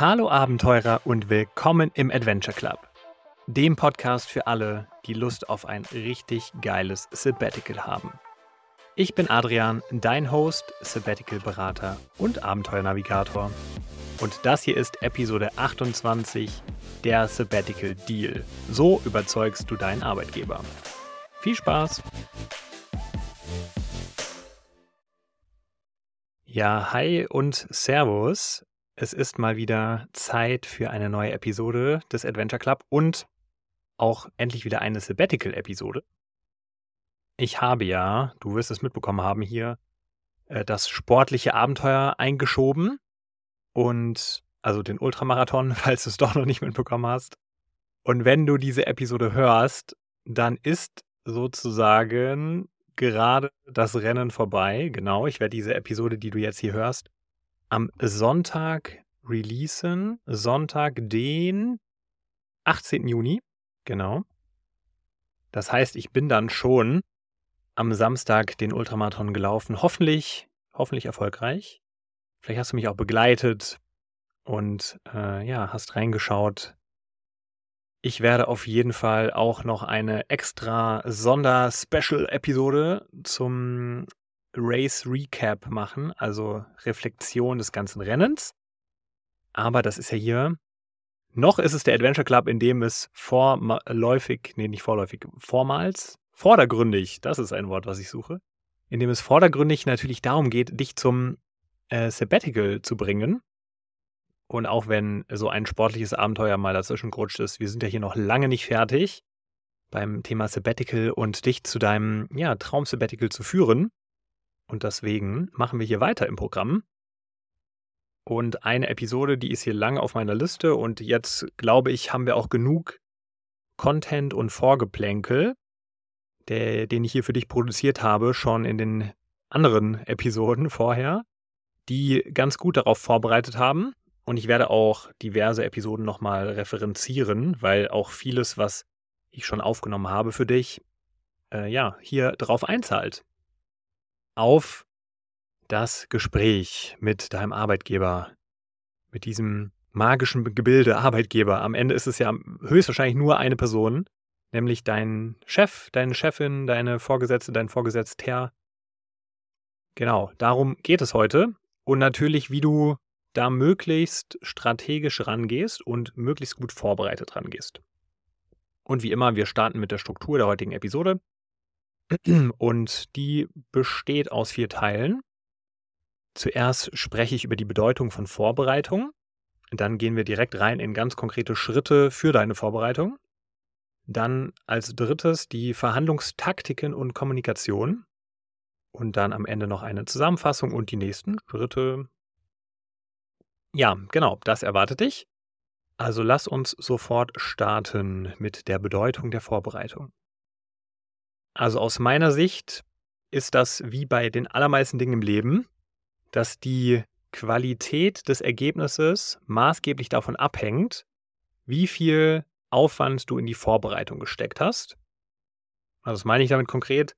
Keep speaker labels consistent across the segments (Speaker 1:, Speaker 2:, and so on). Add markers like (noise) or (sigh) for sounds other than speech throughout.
Speaker 1: Hallo Abenteurer und willkommen im Adventure Club, dem Podcast für alle, die Lust auf ein richtig geiles Sabbatical haben. Ich bin Adrian, dein Host, Sabbatical-Berater und Abenteuernavigator. Und das hier ist Episode 28, der Sabbatical Deal. So überzeugst du deinen Arbeitgeber. Viel Spaß! Ja, hi und Servus. Es ist mal wieder Zeit für eine neue Episode des Adventure Club und auch endlich wieder eine Sabbatical-Episode. Ich habe ja, du wirst es mitbekommen haben, hier äh, das sportliche Abenteuer eingeschoben und also den Ultramarathon, (laughs) falls du es doch noch nicht mitbekommen hast. Und wenn du diese Episode hörst, dann ist sozusagen gerade das Rennen vorbei. Genau, ich werde diese Episode, die du jetzt hier hörst, am Sonntag releasen. Sonntag, den 18. Juni. Genau. Das heißt, ich bin dann schon am Samstag den Ultramarathon gelaufen. Hoffentlich, hoffentlich erfolgreich. Vielleicht hast du mich auch begleitet und äh, ja, hast reingeschaut. Ich werde auf jeden Fall auch noch eine extra Sonder-Special-Episode zum Race Recap machen, also Reflexion des ganzen Rennens. Aber das ist ja hier. Noch ist es der Adventure Club, in dem es vorläufig, nee, nicht vorläufig, vormals, vordergründig, das ist ein Wort, was ich suche, in dem es vordergründig natürlich darum geht, dich zum äh, Sabbatical zu bringen. Und auch wenn so ein sportliches Abenteuer mal dazwischen gerutscht ist, wir sind ja hier noch lange nicht fertig beim Thema Sabbatical und dich zu deinem ja, Traum-Sabbatical zu führen. Und deswegen machen wir hier weiter im Programm. Und eine Episode, die ist hier lange auf meiner Liste und jetzt glaube ich, haben wir auch genug Content und Vorgeplänkel, der, den ich hier für dich produziert habe, schon in den anderen Episoden vorher, die ganz gut darauf vorbereitet haben. Und ich werde auch diverse Episoden nochmal referenzieren, weil auch vieles, was ich schon aufgenommen habe für dich, äh, ja, hier drauf einzahlt auf das Gespräch mit deinem Arbeitgeber, mit diesem magischen Gebilde Arbeitgeber. Am Ende ist es ja höchstwahrscheinlich nur eine Person, nämlich dein Chef, deine Chefin, deine Vorgesetzte, dein Vorgesetzter. Genau, darum geht es heute. Und natürlich, wie du da möglichst strategisch rangehst und möglichst gut vorbereitet rangehst. Und wie immer, wir starten mit der Struktur der heutigen Episode. Und die besteht aus vier Teilen. Zuerst spreche ich über die Bedeutung von Vorbereitung. Dann gehen wir direkt rein in ganz konkrete Schritte für deine Vorbereitung. Dann als drittes die Verhandlungstaktiken und Kommunikation. Und dann am Ende noch eine Zusammenfassung und die nächsten Schritte. Ja, genau, das erwartet dich. Also lass uns sofort starten mit der Bedeutung der Vorbereitung. Also aus meiner Sicht ist das wie bei den allermeisten Dingen im Leben, dass die Qualität des Ergebnisses maßgeblich davon abhängt, wie viel Aufwand du in die Vorbereitung gesteckt hast. Also das meine ich damit konkret,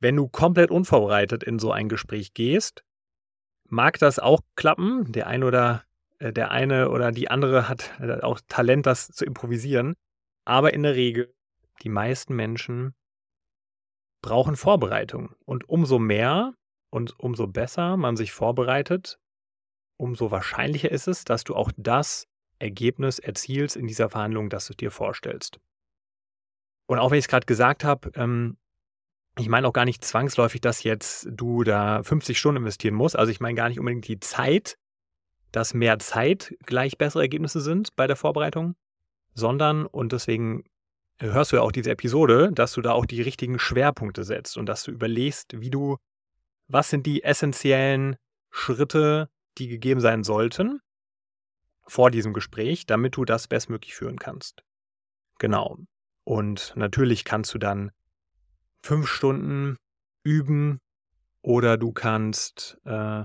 Speaker 1: wenn du komplett unvorbereitet in so ein Gespräch gehst, mag das auch klappen. Der eine oder äh, der eine oder die andere hat äh, auch Talent, das zu improvisieren. Aber in der Regel, die meisten Menschen brauchen Vorbereitung. Und umso mehr und umso besser man sich vorbereitet, umso wahrscheinlicher ist es, dass du auch das Ergebnis erzielst in dieser Verhandlung, das du dir vorstellst. Und auch wenn ich es gerade gesagt habe, ähm, ich meine auch gar nicht zwangsläufig, dass jetzt du da 50 Stunden investieren musst. Also ich meine gar nicht unbedingt die Zeit, dass mehr Zeit gleich bessere Ergebnisse sind bei der Vorbereitung, sondern, und deswegen hörst du ja auch diese Episode, dass du da auch die richtigen Schwerpunkte setzt und dass du überlegst, wie du, was sind die essentiellen Schritte, die gegeben sein sollten vor diesem Gespräch, damit du das bestmöglich führen kannst. Genau. Und natürlich kannst du dann fünf Stunden üben oder du kannst äh,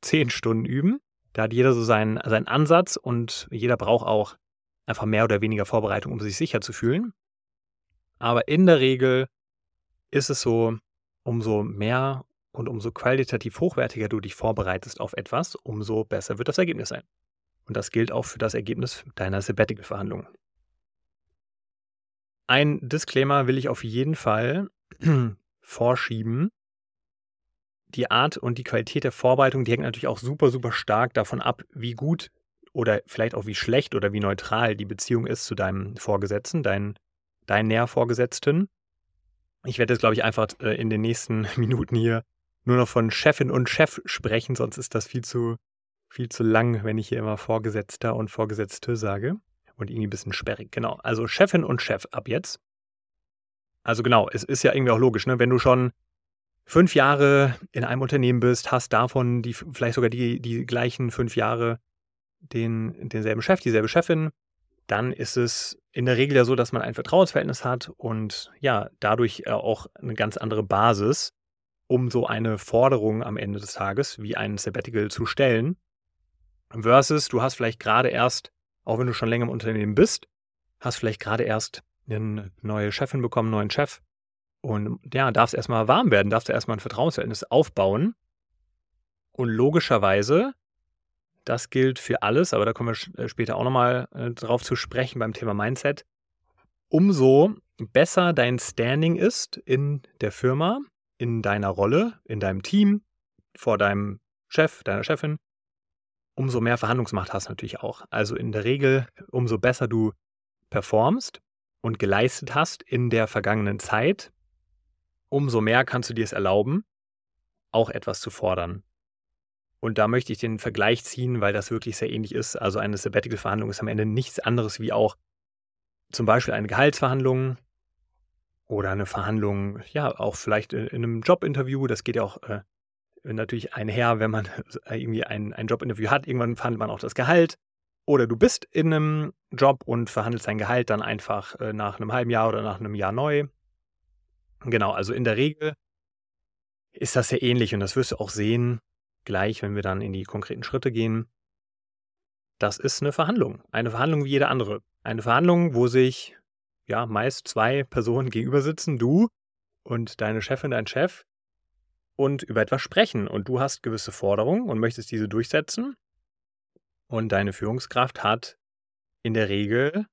Speaker 1: zehn Stunden üben. Da hat jeder so seinen, seinen Ansatz und jeder braucht auch einfach mehr oder weniger Vorbereitung, um sich sicher zu fühlen. Aber in der Regel ist es so, umso mehr und umso qualitativ hochwertiger du dich vorbereitest auf etwas, umso besser wird das Ergebnis sein. Und das gilt auch für das Ergebnis deiner Sabbatical-Verhandlungen. Ein Disclaimer will ich auf jeden Fall (clears throat) vorschieben. Die Art und die Qualität der Vorbereitung, die hängt natürlich auch super, super stark davon ab, wie gut oder vielleicht auch wie schlecht oder wie neutral die Beziehung ist zu deinem Vorgesetzten, deinen, deinen Nährvorgesetzten. Ich werde jetzt, glaube ich, einfach äh, in den nächsten (laughs) Minuten hier nur noch von Chefin und Chef sprechen, sonst ist das viel zu, viel zu lang, wenn ich hier immer Vorgesetzter und Vorgesetzte sage. Und irgendwie ein bisschen sperrig. Genau. Also Chefin und Chef ab jetzt. Also genau, es ist ja irgendwie auch logisch, ne? Wenn du schon fünf Jahre in einem Unternehmen bist, hast davon die, vielleicht sogar die, die gleichen fünf Jahre den, denselben Chef, dieselbe Chefin, dann ist es in der Regel ja so, dass man ein Vertrauensverhältnis hat und ja, dadurch auch eine ganz andere Basis, um so eine Forderung am Ende des Tages wie ein Sabbatical zu stellen. Versus, du hast vielleicht gerade erst, auch wenn du schon länger im Unternehmen bist, hast vielleicht gerade erst eine neue Chefin bekommen, einen neuen Chef und ja, darfst erstmal warm werden, darfst du erstmal ein Vertrauensverhältnis aufbauen. Und logischerweise, das gilt für alles, aber da kommen wir äh, später auch nochmal äh, drauf zu sprechen beim Thema Mindset. Umso besser dein Standing ist in der Firma, in deiner Rolle, in deinem Team, vor deinem Chef, deiner Chefin, umso mehr Verhandlungsmacht hast du natürlich auch. Also in der Regel, umso besser du performst und geleistet hast in der vergangenen Zeit, umso mehr kannst du dir es erlauben, auch etwas zu fordern. Und da möchte ich den Vergleich ziehen, weil das wirklich sehr ähnlich ist. Also eine Sabbatical-Verhandlung ist am Ende nichts anderes wie auch zum Beispiel eine Gehaltsverhandlung oder eine Verhandlung, ja, auch vielleicht in, einem Jobinterview. Das geht ja auch äh, natürlich einher, wenn man (laughs) irgendwie ein, ein Jobinterview hat. Irgendwann verhandelt man auch das Gehalt. Oder du bist in einem Job und verhandelst dein Gehalt dann einfach äh, nach einem halben Jahr oder nach einem Jahr neu. Genau, also in der Regel ist das sehr ähnlich und das wirst du auch sehen, gleich, wenn wir dann in die konkreten Schritte gehen. Das ist eine Verhandlung. Eine Verhandlung wie jede andere. Eine Verhandlung, wo sich ja meist zwei (laughs) Personen gegenüber sitzen, du und deine Chefin, dein Chef, und über etwas sprechen. Und du hast gewisse Forderungen und möchtest diese durchsetzen. Und deine Führungskraft hat in der Regel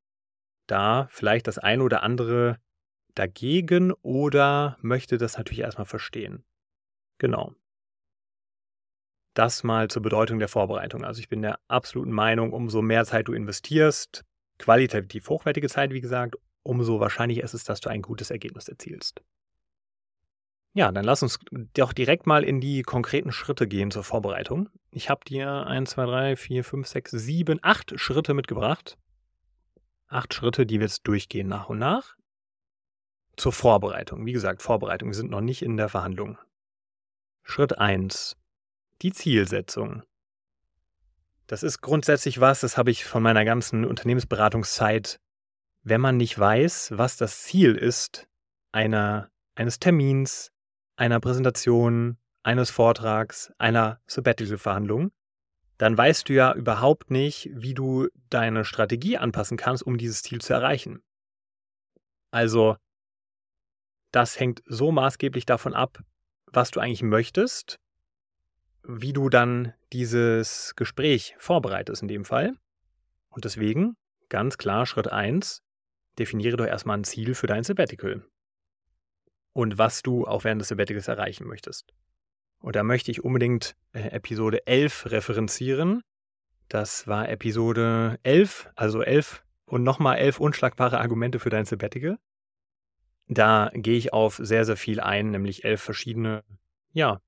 Speaker 1: da vielleicht das ein oder andere dagegen oder möchte das natürlich erstmal verstehen. Genau. Das mal zur Bedeutung der Vorbereitung. Also ich bin der absoluten Meinung, umso mehr Zeit du investierst, qualitativ hochwertige Zeit, wie gesagt, umso wahrscheinlicher ist es, dass du ein gutes Ergebnis erzielst. Ja, dann lass uns doch direkt mal in die konkreten Schritte gehen zur Vorbereitung. Ich habe dir 1, 2, 3, 4, 5, 6, 7, 8 Schritte mitgebracht. Acht Schritte, die wir jetzt durchgehen nach und nach zur Vorbereitung. Wie gesagt, Vorbereitung. Wir sind noch nicht in der Verhandlung. Schritt 1. Die Zielsetzung. Das ist grundsätzlich was, das habe ich von meiner ganzen Unternehmensberatungszeit. Wenn man nicht weiß, was das Ziel ist einer, eines Termins, einer Präsentation, eines Vortrags, einer Sabbatical-Verhandlung, dann weißt du ja überhaupt nicht, wie du deine Strategie anpassen kannst, um dieses Ziel zu erreichen. Also das hängt so maßgeblich davon ab, was du eigentlich möchtest, wie du dann dieses Gespräch vorbereitest in dem Fall. Und deswegen, ganz klar, Schritt 1, definiere doch erstmal ein Ziel für dein Sabbatical. Und was du auch während des Sabbaticals erreichen möchtest. Und da möchte ich unbedingt äh, Episode 11 referenzieren. Das war Episode 11, also 11 und nochmal 11 unschlagbare Argumente für dein Sabbatical. Da gehe ich auf sehr, sehr viel ein, nämlich elf verschiedene, ja,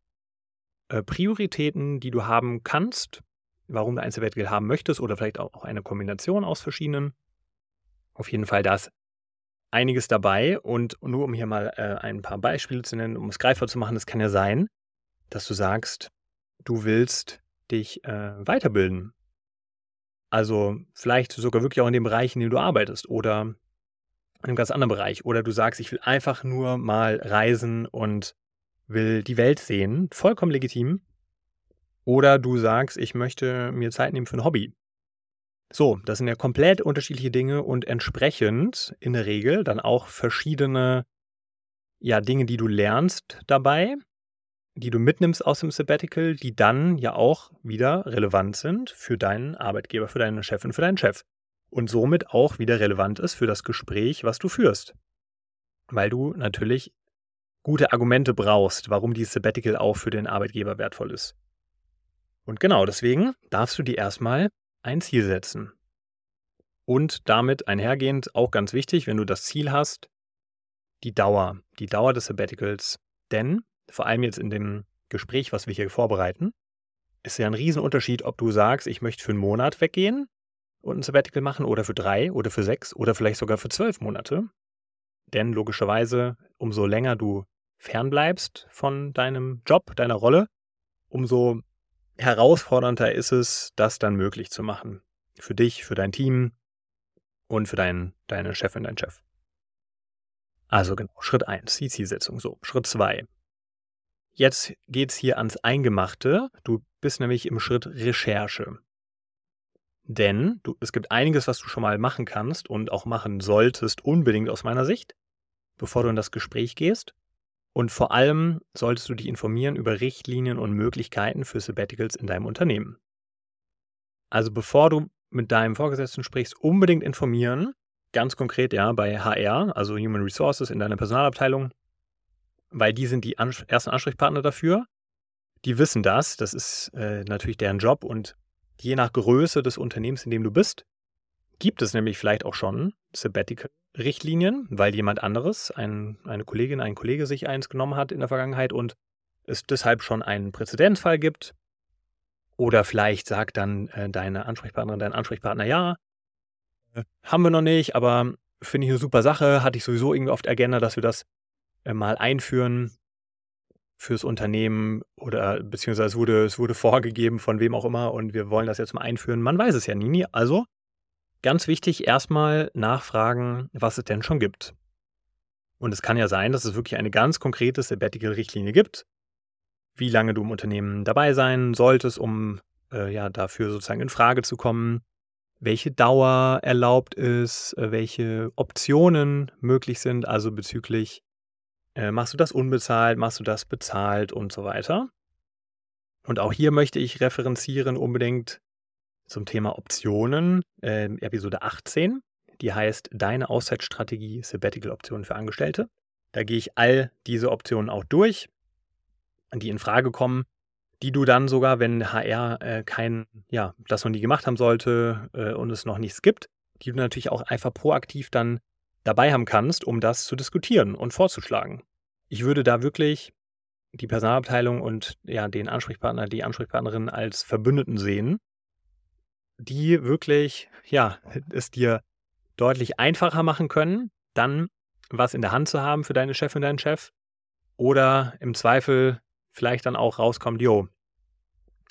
Speaker 1: äh, Prioritäten, die du haben kannst, warum du ein Sabbatical haben möchtest oder vielleicht auch eine Kombination aus verschiedenen. Auf jeden Fall da ist einiges dabei und nur um hier mal äh, ein paar Beispiele zu nennen, um es greifbar zu machen, es kann ja sein, dass du sagst, du willst dich äh, weiterbilden. Also vielleicht sogar wirklich auch in dem Bereich, in dem du arbeitest oder in einem ganz anderen Bereich. Oder du sagst, ich will einfach nur mal reisen und will die Welt sehen. Vollkommen legitim. Oder du sagst, ich möchte mir Zeit nehmen für ein Hobby. So, das sind ja komplett unterschiedliche Dinge und entsprechend in der Regel dann auch verschiedene ja, Dinge, die du lernst dabei, die du mitnimmst aus dem Sabbatical, die dann ja auch wieder relevant sind für deinen Arbeitgeber, für deine Chefin, für deinen Chef. Und somit auch wieder relevant ist für das Gespräch, was du führst. Weil du natürlich gute Argumente brauchst, warum dieses Sabbatical auch für den Arbeitgeber wertvoll ist. Und genau deswegen darfst du dir erstmal ein Ziel setzen. Und damit einhergehend auch ganz wichtig, wenn du das Ziel hast, die Dauer, die Dauer des Sabbaticals. Denn vor allem jetzt in dem Gespräch, was wir hier vorbereiten, ist ja ein Riesenunterschied, ob du sagst, ich möchte für einen Monat weggehen und ein Sabbatical machen oder für drei oder für sechs oder vielleicht sogar für zwölf Monate. Denn logischerweise, umso länger du fernbleibst von deinem Job, deiner Rolle, umso herausfordernder ist es, das dann möglich zu machen. Für dich, für dein Team und für dein, deine Chefin, dein Chef. Also genau, Schritt 1, die Zielsetzung. So, Schritt 2. Jetzt geht es hier ans Eingemachte. Du bist nämlich im Schritt Recherche. Denn du, es gibt einiges, was du schon mal machen kannst und auch machen solltest, unbedingt aus meiner Sicht, bevor du in das Gespräch gehst. Und vor allem solltest du dich informieren über Richtlinien und Möglichkeiten für Sabbaticals in deinem Unternehmen. Also bevor du mit deinem Vorgesetzten sprichst, unbedingt informieren. Ganz konkret ja bei HR, also Human Resources in deiner Personalabteilung, weil die sind die ersten Ansprechpartner dafür. Die wissen das, das ist äh, natürlich deren Job und je nach Größe des Unternehmens, in dem du bist, gibt es nämlich vielleicht auch schon Sabbatical-Richtlinien, weil jemand anderes, ein, eine Kollegin, ein Kollege sich eins genommen hat in der Vergangenheit und es deshalb schon einen Präzedenzfall gibt. Oder vielleicht sagt dann äh, deine Ansprechpartnerin, dein Ansprechpartner, ja, äh, haben wir noch nicht, aber finde ich eine super Sache, hatte ich sowieso irgendwie auf der Agenda, dass wir das äh, mal einführen fürs Unternehmen oder beziehungsweise es wurde, es wurde vorgegeben von wem auch immer und wir wollen das jetzt mal einführen. Man weiß es ja nie. Also ganz wichtig, erstmal nachfragen, was es denn schon gibt. Und es kann ja sein, dass es wirklich eine ganz konkrete Sabbatical-Richtlinie gibt, wie lange du im Unternehmen dabei sein solltest, um äh, ja dafür sozusagen in Frage zu kommen, welche Dauer erlaubt ist, äh, welche Optionen möglich sind, also bezüglich äh, machst du das unbezahlt, machst du das bezahlt und so weiter. Und auch hier möchte ich referenzieren unbedingt zum Thema Optionen, äh, Episode 18. Die heißt Deine Auszeitstrategie Sabbatical Optionen für Angestellte. Da gehe ich all diese Optionen auch durch, die in Frage kommen, die du dann sogar, wenn HR äh, kein, ja, das noch nie gemacht haben sollte äh, und es noch nichts gibt, die du natürlich auch einfach proaktiv dann dabei haben kannst, um das zu diskutieren und vorzuschlagen. Ich würde da wirklich die Personalabteilung und ja, den Ansprechpartner, die Ansprechpartnerin als Verbündeten sehen, die wirklich, ja, es dir deutlich einfacher machen können, dann was in der Hand zu haben für deine Chefin, deinen Chef. Oder im Zweifel vielleicht dann auch rauskommt, jo,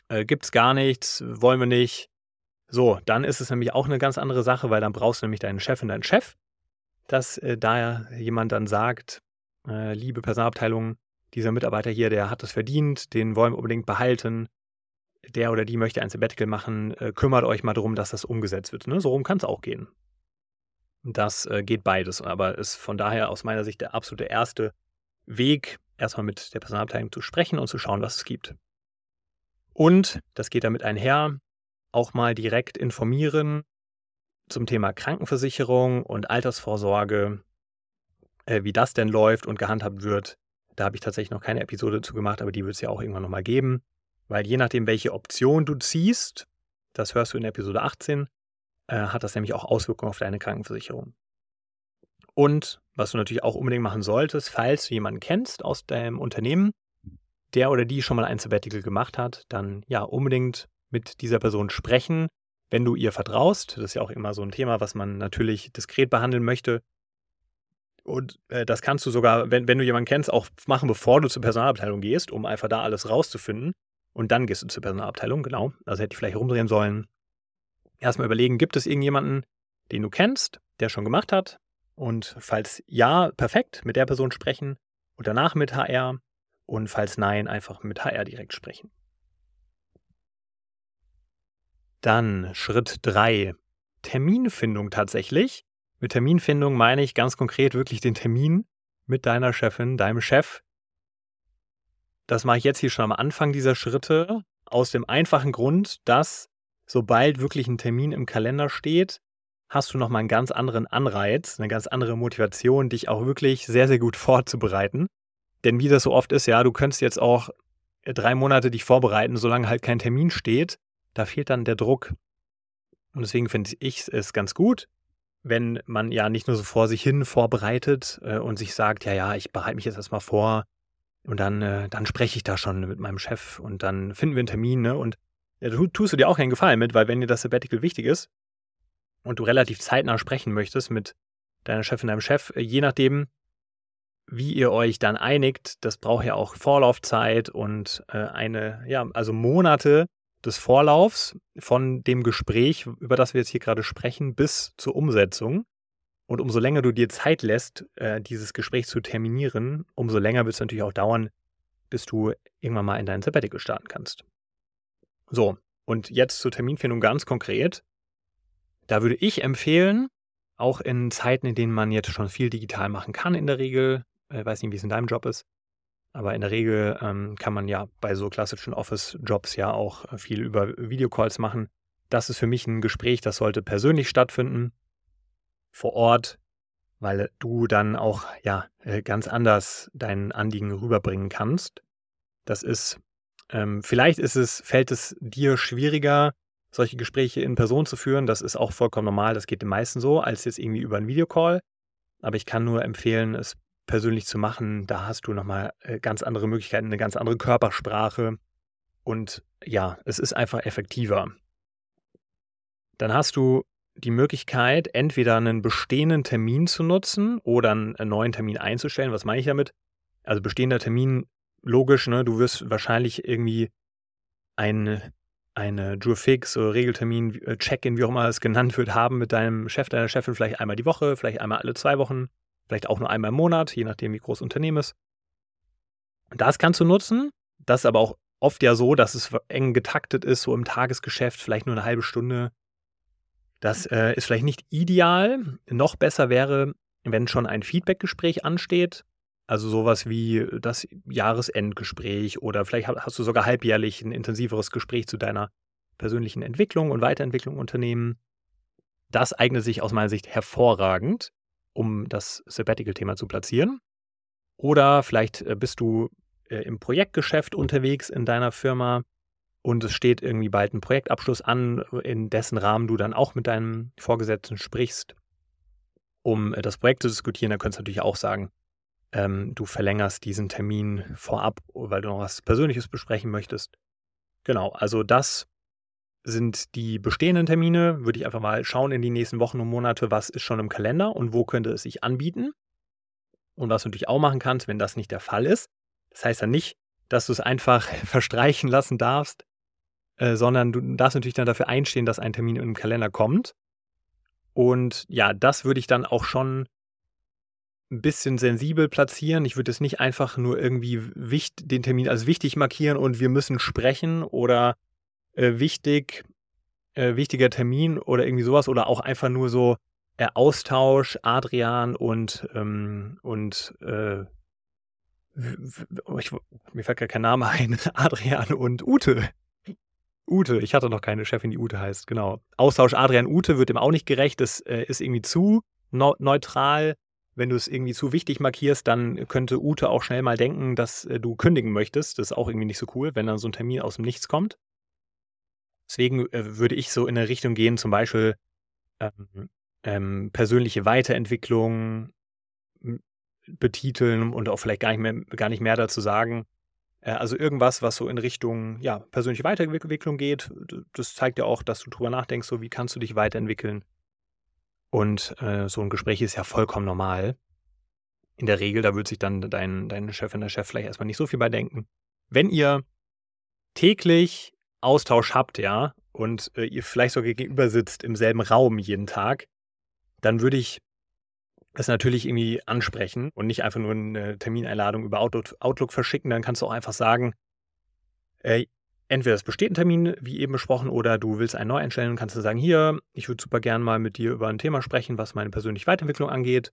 Speaker 1: äh, gibt's gar nichts, wollen wir nicht. So, dann ist es nämlich auch eine ganz andere Sache, weil dann brauchst du nämlich deinen Chef und deinen Chef dass äh, da jemand dann sagt, äh, liebe Personalabteilung, dieser Mitarbeiter hier, der hat das verdient, den wollen wir unbedingt behalten, der oder die möchte ein Sabbatical machen, äh, kümmert euch mal darum, dass das umgesetzt wird. Ne? So rum kann es auch gehen. Das äh, geht beides, aber ist von daher aus meiner Sicht der absolute erste Weg, erstmal mit der Personalabteilung zu sprechen und zu schauen, was es gibt. Und, das geht damit einher, auch mal direkt informieren, zum Thema Krankenversicherung und Altersvorsorge, äh, wie das denn läuft und gehandhabt wird. Da habe ich tatsächlich noch keine Episode zu gemacht, aber die wird es ja auch irgendwann nochmal geben. Weil je nachdem, welche Option du ziehst, das hörst du in Episode 18, äh, hat das nämlich auch Auswirkungen auf deine Krankenversicherung. Und was du natürlich auch unbedingt machen solltest, falls du jemanden kennst aus deinem Unternehmen, der oder die schon mal ein Sabbatical gemacht hat, dann ja unbedingt mit dieser Person sprechen, wenn du ihr vertraust, das ist ja auch immer so ein Thema, was man natürlich diskret behandeln möchte. Und äh, das kannst du sogar, wenn, wenn du jemanden kennst, auch machen, bevor du zur Personalabteilung gehst, um einfach da alles rauszufinden. Und dann gehst du zur Personalabteilung, genau. Also hätte ich vielleicht rumdrehen sollen. Erstmal überlegen, gibt es irgendjemanden, den du kennst, der schon gemacht hat? Und falls ja, perfekt, mit der Person sprechen und danach mit HR. Und falls nein, einfach mit HR direkt sprechen. Dann Schritt 3. Terminfindung tatsächlich. Mit Terminfindung meine ich ganz konkret wirklich den Termin mit deiner Chefin, deinem Chef. Das mache ich jetzt hier schon am Anfang dieser Schritte, aus dem einfachen Grund, dass sobald wirklich ein Termin im Kalender steht, hast du nochmal einen ganz anderen Anreiz, eine ganz andere Motivation, dich auch wirklich sehr, sehr gut vorzubereiten. Denn wie das so oft ist, ja, du könntest jetzt auch drei Monate dich vorbereiten, solange halt kein Termin steht. Da fehlt dann der Druck. Und deswegen finde ich es ganz gut, wenn man ja nicht nur so vor sich hin vorbereitet äh, und sich sagt, ja, ja, ich bereite mich jetzt erstmal vor und dann, äh, dann spreche ich da schon mit meinem Chef und dann finden wir einen Termin, ne? Und ja, da tust du dir auch keinen Gefallen mit, weil wenn dir das Sabbatical wichtig ist und du relativ zeitnah sprechen möchtest mit deiner Chefin, deinem Chef, äh, je nachdem, wie ihr euch dann einigt, das braucht ja auch Vorlaufzeit und äh, eine, ja, also Monate des Vorlaufs von dem Gespräch, über das wir jetzt hier gerade sprechen, bis zur Umsetzung. Und umso länger du dir Zeit lässt, äh, dieses Gespräch zu terminieren, umso länger wird es natürlich auch dauern, bis du irgendwann mal in dein Sabbatical starten kannst. So, und jetzt zur Terminfindung ganz konkret. Da würde ich empfehlen, auch in Zeiten, in denen man jetzt schon viel digital machen kann in der Regel, ich äh, weiß nicht, wie es in deinem Job ist, aber in der Regel ähm, kann man ja bei so klassischen Office-Jobs ja auch äh, viel über Videocalls machen. Das ist für mich ein Gespräch, das sollte persönlich stattfinden, vor Ort, weil du dann auch ja äh, ganz anders dein Anliegen rüberbringen kannst. Das ist, ähm, vielleicht ist es, fällt es dir schwieriger, solche Gespräche in Person zu führen. Das ist auch vollkommen normal, das geht den meisten so, als jetzt irgendwie über einen Videocall. Aber ich kann nur empfehlen, es persönlich zu machen, da hast du nochmal äh, ganz andere Möglichkeiten, eine ganz andere Körpersprache. Und ja, es ist einfach effektiver. Dann hast du die Möglichkeit, entweder einen bestehenden Termin zu nutzen oder einen neuen Termin einzustellen. Was meine ich damit? Also bestehender Termin, logisch, ne? Du wirst wahrscheinlich irgendwie eine, eine Jurfix oder Regeltermin, äh, Check-in, wie auch immer es genannt wird, haben mit deinem Chef, deiner Chefin vielleicht einmal die Woche, vielleicht einmal alle zwei Wochen vielleicht auch nur einmal im Monat, je nachdem, wie groß das Unternehmen ist. Das kannst du nutzen. Das ist aber auch oft ja so, dass es eng getaktet ist, so im Tagesgeschäft, vielleicht nur eine halbe Stunde. Das äh, ist vielleicht nicht ideal. Noch besser wäre, wenn schon ein Feedbackgespräch ansteht. Also sowas wie das Jahresendgespräch oder vielleicht hast du sogar halbjährlich ein intensiveres Gespräch zu deiner persönlichen Entwicklung und Weiterentwicklung Unternehmen. Das eignet sich aus meiner Sicht hervorragend um das Sabbatical-Thema zu platzieren. Oder vielleicht äh, bist du äh, im Projektgeschäft unterwegs in deiner Firma und es steht irgendwie bald ein Projektabschluss an, in dessen Rahmen du dann auch mit deinem Vorgesetzten sprichst, um äh, das Projekt zu diskutieren. Da könntest du natürlich auch sagen, ähm, du verlängerst diesen Termin vorab, weil du noch was Persönliches besprechen möchtest. Genau, also das sind die bestehenden Termine, würde ich einfach mal schauen in die nächsten Wochen und Monate, was ist schon im Kalender und wo könnte es sich anbieten. Und was du natürlich auch machen kannst, wenn das nicht der Fall ist. Das heißt dann nicht, dass du es einfach (laughs) verstreichen lassen darfst, äh, sondern du darfst natürlich dann dafür einstehen, dass ein Termin im Kalender kommt. Und ja, das würde ich dann auch schon ein bisschen sensibel platzieren. Ich würde es nicht einfach nur irgendwie den Termin als wichtig markieren und wir müssen sprechen oder äh, wichtig, äh, wichtiger Termin oder irgendwie sowas oder auch einfach nur so äh, Austausch, Adrian und, ähm, und äh, ich, mir fällt gar kein Name ein, (laughs) Adrian und Ute. Ute, ich hatte noch keine Chefin, die Ute heißt, genau. Austausch Adrian-Ute wird dem auch nicht gerecht, das äh, ist irgendwie zu neutral. Wenn du es irgendwie zu wichtig markierst, dann könnte Ute auch schnell mal denken, dass äh, du kündigen möchtest. Das ist auch irgendwie nicht so cool, wenn dann so ein Termin aus dem Nichts kommt. Deswegen äh, würde ich so in eine Richtung gehen, zum Beispiel ähm, ähm, persönliche Weiterentwicklung betiteln und auch vielleicht gar nicht mehr, gar nicht mehr dazu sagen. Äh, also irgendwas, was so in Richtung ja, persönliche Weiterentwicklung geht. Das zeigt ja auch, dass du drüber nachdenkst, so wie kannst du dich weiterentwickeln. Und äh, so ein Gespräch ist ja vollkommen normal. In der Regel, da wird sich dann dein, dein Chefin, der Chef vielleicht erstmal nicht so viel bei denken. Wenn ihr täglich Austausch habt, ja, und äh, ihr vielleicht sogar gegenüber sitzt im selben Raum jeden Tag, dann würde ich es natürlich irgendwie ansprechen und nicht einfach nur eine Termineinladung über Outlook, Outlook verschicken. Dann kannst du auch einfach sagen, äh, entweder es besteht ein Termin, wie eben besprochen, oder du willst einen neu einstellen und kannst du sagen, hier, ich würde super gern mal mit dir über ein Thema sprechen, was meine persönliche Weiterentwicklung angeht.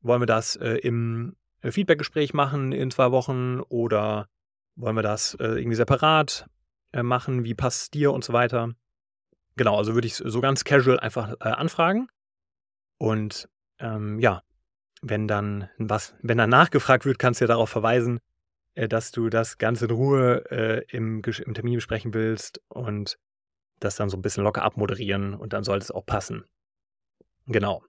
Speaker 1: Wollen wir das äh, im äh, Feedbackgespräch machen in zwei Wochen oder Wollen wir das äh, irgendwie separat äh, machen? Wie passt es dir und so weiter? Genau, also würde ich so ganz casual einfach äh, anfragen. Und ähm, ja, wenn dann was, wenn dann nachgefragt wird, kannst du ja darauf verweisen, äh, dass du das Ganze in Ruhe äh, im, im Termin besprechen willst und das dann so ein bisschen locker abmoderieren und dann sollte es auch passen. Genau.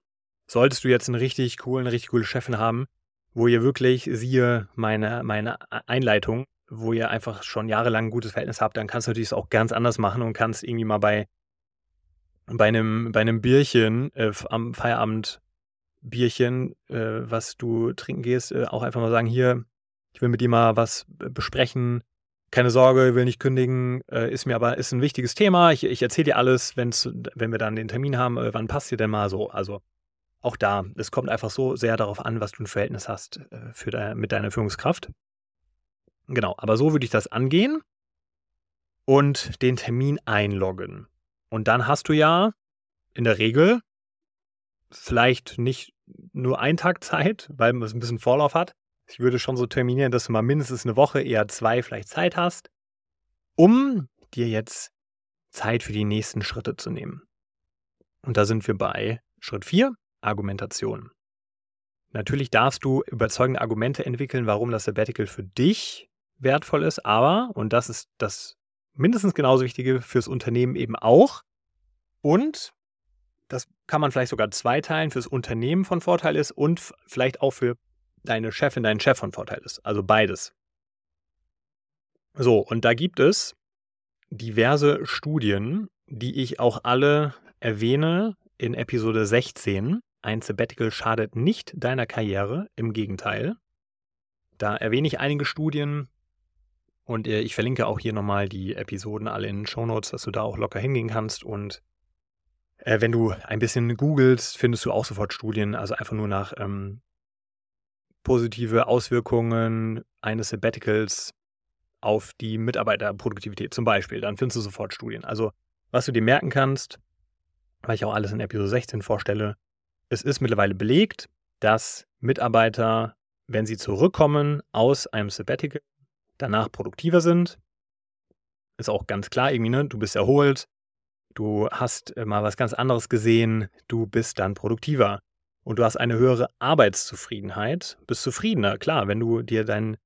Speaker 1: Solltest du jetzt einen richtig coolen, eine richtig coole Chefin haben, wo ihr wirklich, siehe meine, meine Einleitung, wo ihr einfach schon jahrelang ein gutes Verhältnis habt, dann kannst du natürlich es auch ganz anders machen und kannst irgendwie mal bei, bei, einem, bei einem Bierchen äh, am Feierabend Bierchen, äh, was du trinken gehst, äh, auch einfach mal sagen, hier, ich will mit dir mal was besprechen. Keine Sorge, will nicht kündigen, äh, ist mir aber ist ein wichtiges Thema. Ich, ich erzähle dir alles, wenn's, wenn wir dann den Termin haben, äh, wann passt dir denn mal so? Also auch da, es kommt einfach so sehr darauf an, was du ein Verhältnis hast äh, für de, mit deiner Führungskraft. Genau, aber so würde ich das angehen und den Termin einloggen. Und dann hast du ja in der Regel vielleicht nicht nur einen Tag Zeit, weil man es ein bisschen Vorlauf hat. Ich würde schon so terminieren, dass du mal mindestens eine Woche, eher zwei vielleicht Zeit hast, um dir jetzt Zeit für die nächsten Schritte zu nehmen. Und da sind wir bei Schritt 4, Argumentation. Natürlich darfst du überzeugende Argumente entwickeln, warum das Sabbatical für dich wertvoll ist, aber, und das ist das mindestens genauso Wichtige fürs Unternehmen eben auch, und das kann man vielleicht sogar zweiteilen, fürs Unternehmen von Vorteil ist und vielleicht auch für deine Chefin, deinen Chef von Vorteil ist. Also beides. So, und da gibt es diverse Studien, die ich auch alle erwähne in Episode 16. Ein Sabbatical schadet nicht deiner Karriere, im Gegenteil. Da erwähne ich einige Studien und äh, ich verlinke auch hier nochmal die Episoden alle in den Show Notes, dass du da auch locker hingehen kannst und äh, wenn du ein bisschen googelst, findest du auch sofort Studien, also einfach nur nach ähm, positive Auswirkungen eines Sabbaticals auf die Mitarbeiterproduktivität zum Beispiel. Dann findest du sofort Studien. Also was du dir merken kannst, weil ich auch alles in Episode 16 vorstelle, es ist mittlerweile belegt, dass Mitarbeiter, wenn sie zurückkommen aus einem Sabbatical, danach produktiver sind. Ist auch ganz klar irgendwie, ne? Du bist erholt, du hast äh, mal was ganz anderes gesehen, du bist dann produktiver und du hast eine höhere Arbeitszufriedenheit, bist zufriedener. Klar, wenn du dir dein,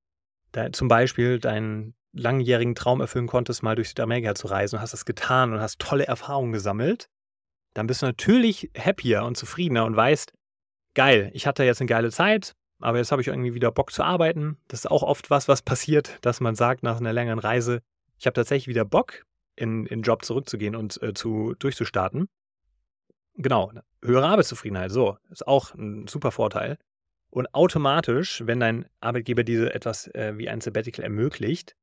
Speaker 1: dein zum Beispiel deinen langjährigen Traum erfüllen konntest, mal durch Südamerika zu reisen und hast das getan und hast tolle Erfahrungen gesammelt, dann bist du natürlich happier und zufriedener und weißt, geil, ich hatte jetzt eine geile Zeit, aber jetzt habe ich irgendwie wieder Bock zu arbeiten. Das ist auch oft was, was passiert, dass man sagt nach einer längeren Reise, ich habe tatsächlich wieder Bock, in den Job zurückzugehen und äh, zu, durchzustarten. Genau, höhere Arbeitszufriedenheit, so, ist auch ein super Vorteil. Und automatisch, wenn dein Arbeitgeber diese etwas äh, wie ein Sabbatical ermöglicht,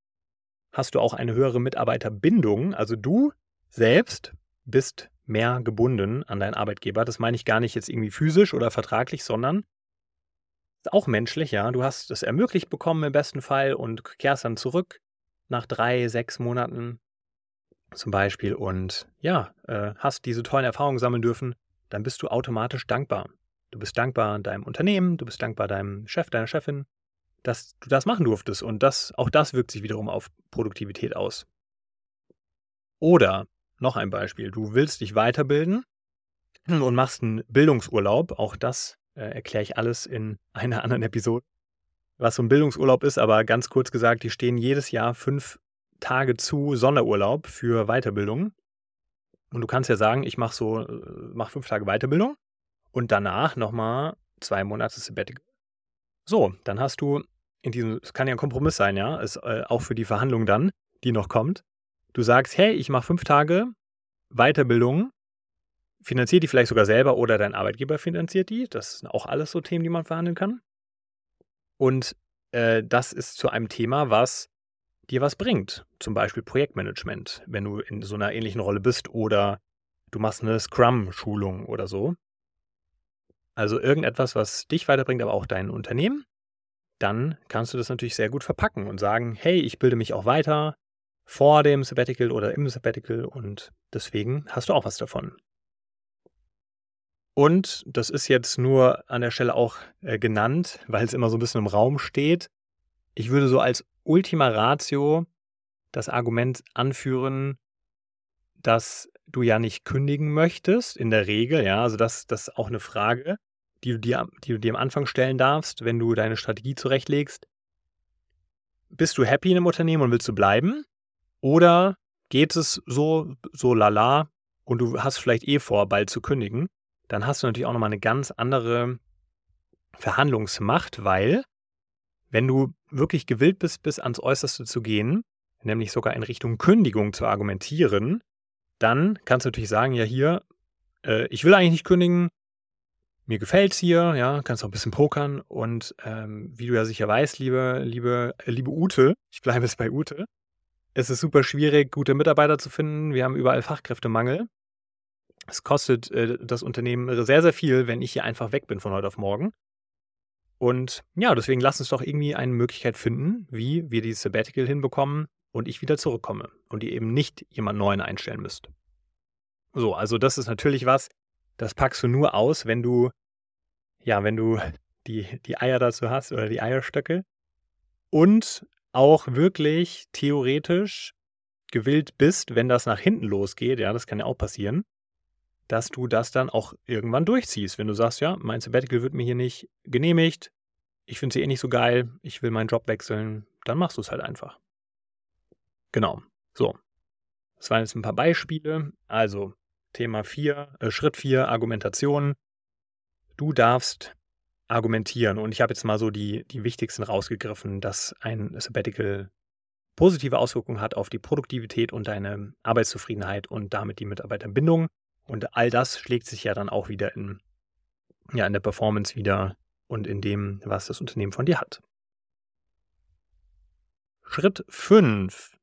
Speaker 1: hast du auch eine höhere Mitarbeiterbindung. Also du selbst bist mehr gebunden an deinen Arbeitgeber. Das meine ich gar nicht jetzt irgendwie physisch oder vertraglich, sondern auch menschlich, ja. Du hast es ermöglicht bekommen im besten Fall und kehrst dann zurück nach drei, sechs Monaten zum Beispiel und ja, äh, hast diese tollen Erfahrungen sammeln dürfen, dann bist du automatisch dankbar. Du bist dankbar deinem Unternehmen, du bist dankbar deinem Chef, deiner Chefin, dass du das machen durftest. Und das, auch das wirkt sich wiederum auf Produktivität aus. Oder noch ein Beispiel, du willst dich weiterbilden und machst einen Bildungsurlaub. Auch das äh, erkläre ich alles in einer (laughs) anderen Episode, was so ein Bildungsurlaub ist. Aber ganz kurz gesagt, die stehen jedes Jahr fünf Tage zu Sonderurlaub für Weiterbildung. Und du kannst ja sagen, ich mache so, äh, mach fünf Tage Weiterbildung und danach nochmal zwei Monate Sabbatical. So, dann hast du in diesem, es kann ja ein Kompromiss sein, ja, ist äh, auch für die Verhandlung dann, die noch kommt. Du sagst, hey, ich mache fünf Tage Weiterbildung, finanziert die vielleicht sogar selber oder dein Arbeitgeber finanziert die. Das sind auch alles so Themen, die man verhandeln kann. Und äh, das ist zu einem Thema, was dir was bringt. Zum Beispiel Projektmanagement, wenn du in so einer ähnlichen Rolle bist oder du machst eine Scrum-Schulung oder so. Also irgendetwas, was dich weiterbringt, aber auch dein Unternehmen. Dann kannst du das natürlich sehr gut verpacken und sagen, hey, ich bilde mich auch weiter vor dem Sabbatical oder im Sabbatical und deswegen hast du auch was davon. Und das ist jetzt nur an der Stelle auch äh, genannt, weil es immer so ein bisschen im Raum steht. Ich würde so als Ultima Ratio das Argument anführen, dass du ja nicht kündigen möchtest, in der Regel, ja, also das, das ist auch eine Frage, die du, dir, die du dir am Anfang stellen darfst, wenn du deine Strategie zurechtlegst. Bist du happy in einem Unternehmen und willst du bleiben? Oder geht es so, so lala und du hast vielleicht eh vor, bald zu kündigen? Dann hast du natürlich auch nochmal eine ganz andere Verhandlungsmacht, weil wenn du wirklich gewillt bist, bis ans Äußerste zu gehen, nämlich sogar in Richtung Kündigung zu argumentieren, dann kannst du natürlich sagen, ja hier, äh, ich will eigentlich nicht kündigen, mir gefällt es hier, ja, kannst auch ein bisschen pokern und ähm, wie du ja sicher weißt, liebe, liebe, äh, liebe Ute, ich bleibe jetzt bei Ute, es ist super schwierig, gute Mitarbeiter zu finden. Wir haben überall Fachkräftemangel. Es kostet äh, das Unternehmen sehr, sehr viel, wenn ich hier einfach weg bin von heute auf morgen. Und ja, deswegen lass uns doch irgendwie eine Möglichkeit finden, wie wir dieses Sabbatical hinbekommen und ich wieder zurückkomme und ihr eben nicht jemand Neuen einstellen müsst. So, also das ist natürlich was, das packst du nur aus, wenn du, ja, wenn du (laughs) die, die Eier dazu hast oder die Eierstöcke und auch wirklich theoretisch gewillt bist, wenn das nach hinten losgeht, ja, das kann ja auch passieren, dass du das dann auch irgendwann durchziehst. Wenn du sagst, ja, mein Sabbatical wird mir hier nicht genehmigt, ich finde sie eh nicht so geil, ich will meinen Job wechseln, dann machst du es halt einfach. Genau. So. Das waren jetzt ein paar Beispiele. Also Thema 4, äh, Schritt 4, Argumentation. Du darfst argumentieren. Und ich habe jetzt mal so die, die wichtigsten rausgegriffen, dass ein Sabbatical positive Auswirkungen hat auf die Produktivität und deine Arbeitszufriedenheit und damit die Mitarbeiterbindung. Und all das schlägt sich ja dann auch wieder in, ja, in der Performance wieder und in dem, was das Unternehmen von dir hat. Schritt 5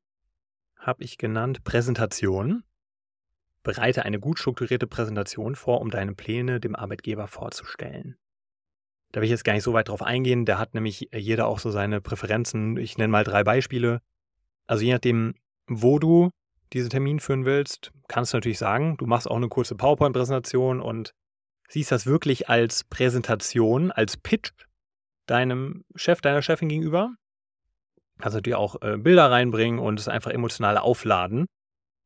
Speaker 1: habe ich genannt Präsentation. Bereite eine gut strukturierte Präsentation vor, um deine Pläne dem Arbeitgeber vorzustellen. Da will ich jetzt gar nicht so weit drauf eingehen. Da hat nämlich jeder auch so seine Präferenzen. Ich nenne mal drei Beispiele. Also je nachdem, wo du diesen Termin führen willst, kannst du natürlich sagen, du machst auch eine kurze PowerPoint-Präsentation und siehst das wirklich als Präsentation, als Pitch deinem Chef, deiner Chefin gegenüber. Kannst natürlich auch äh, Bilder reinbringen und es einfach emotional aufladen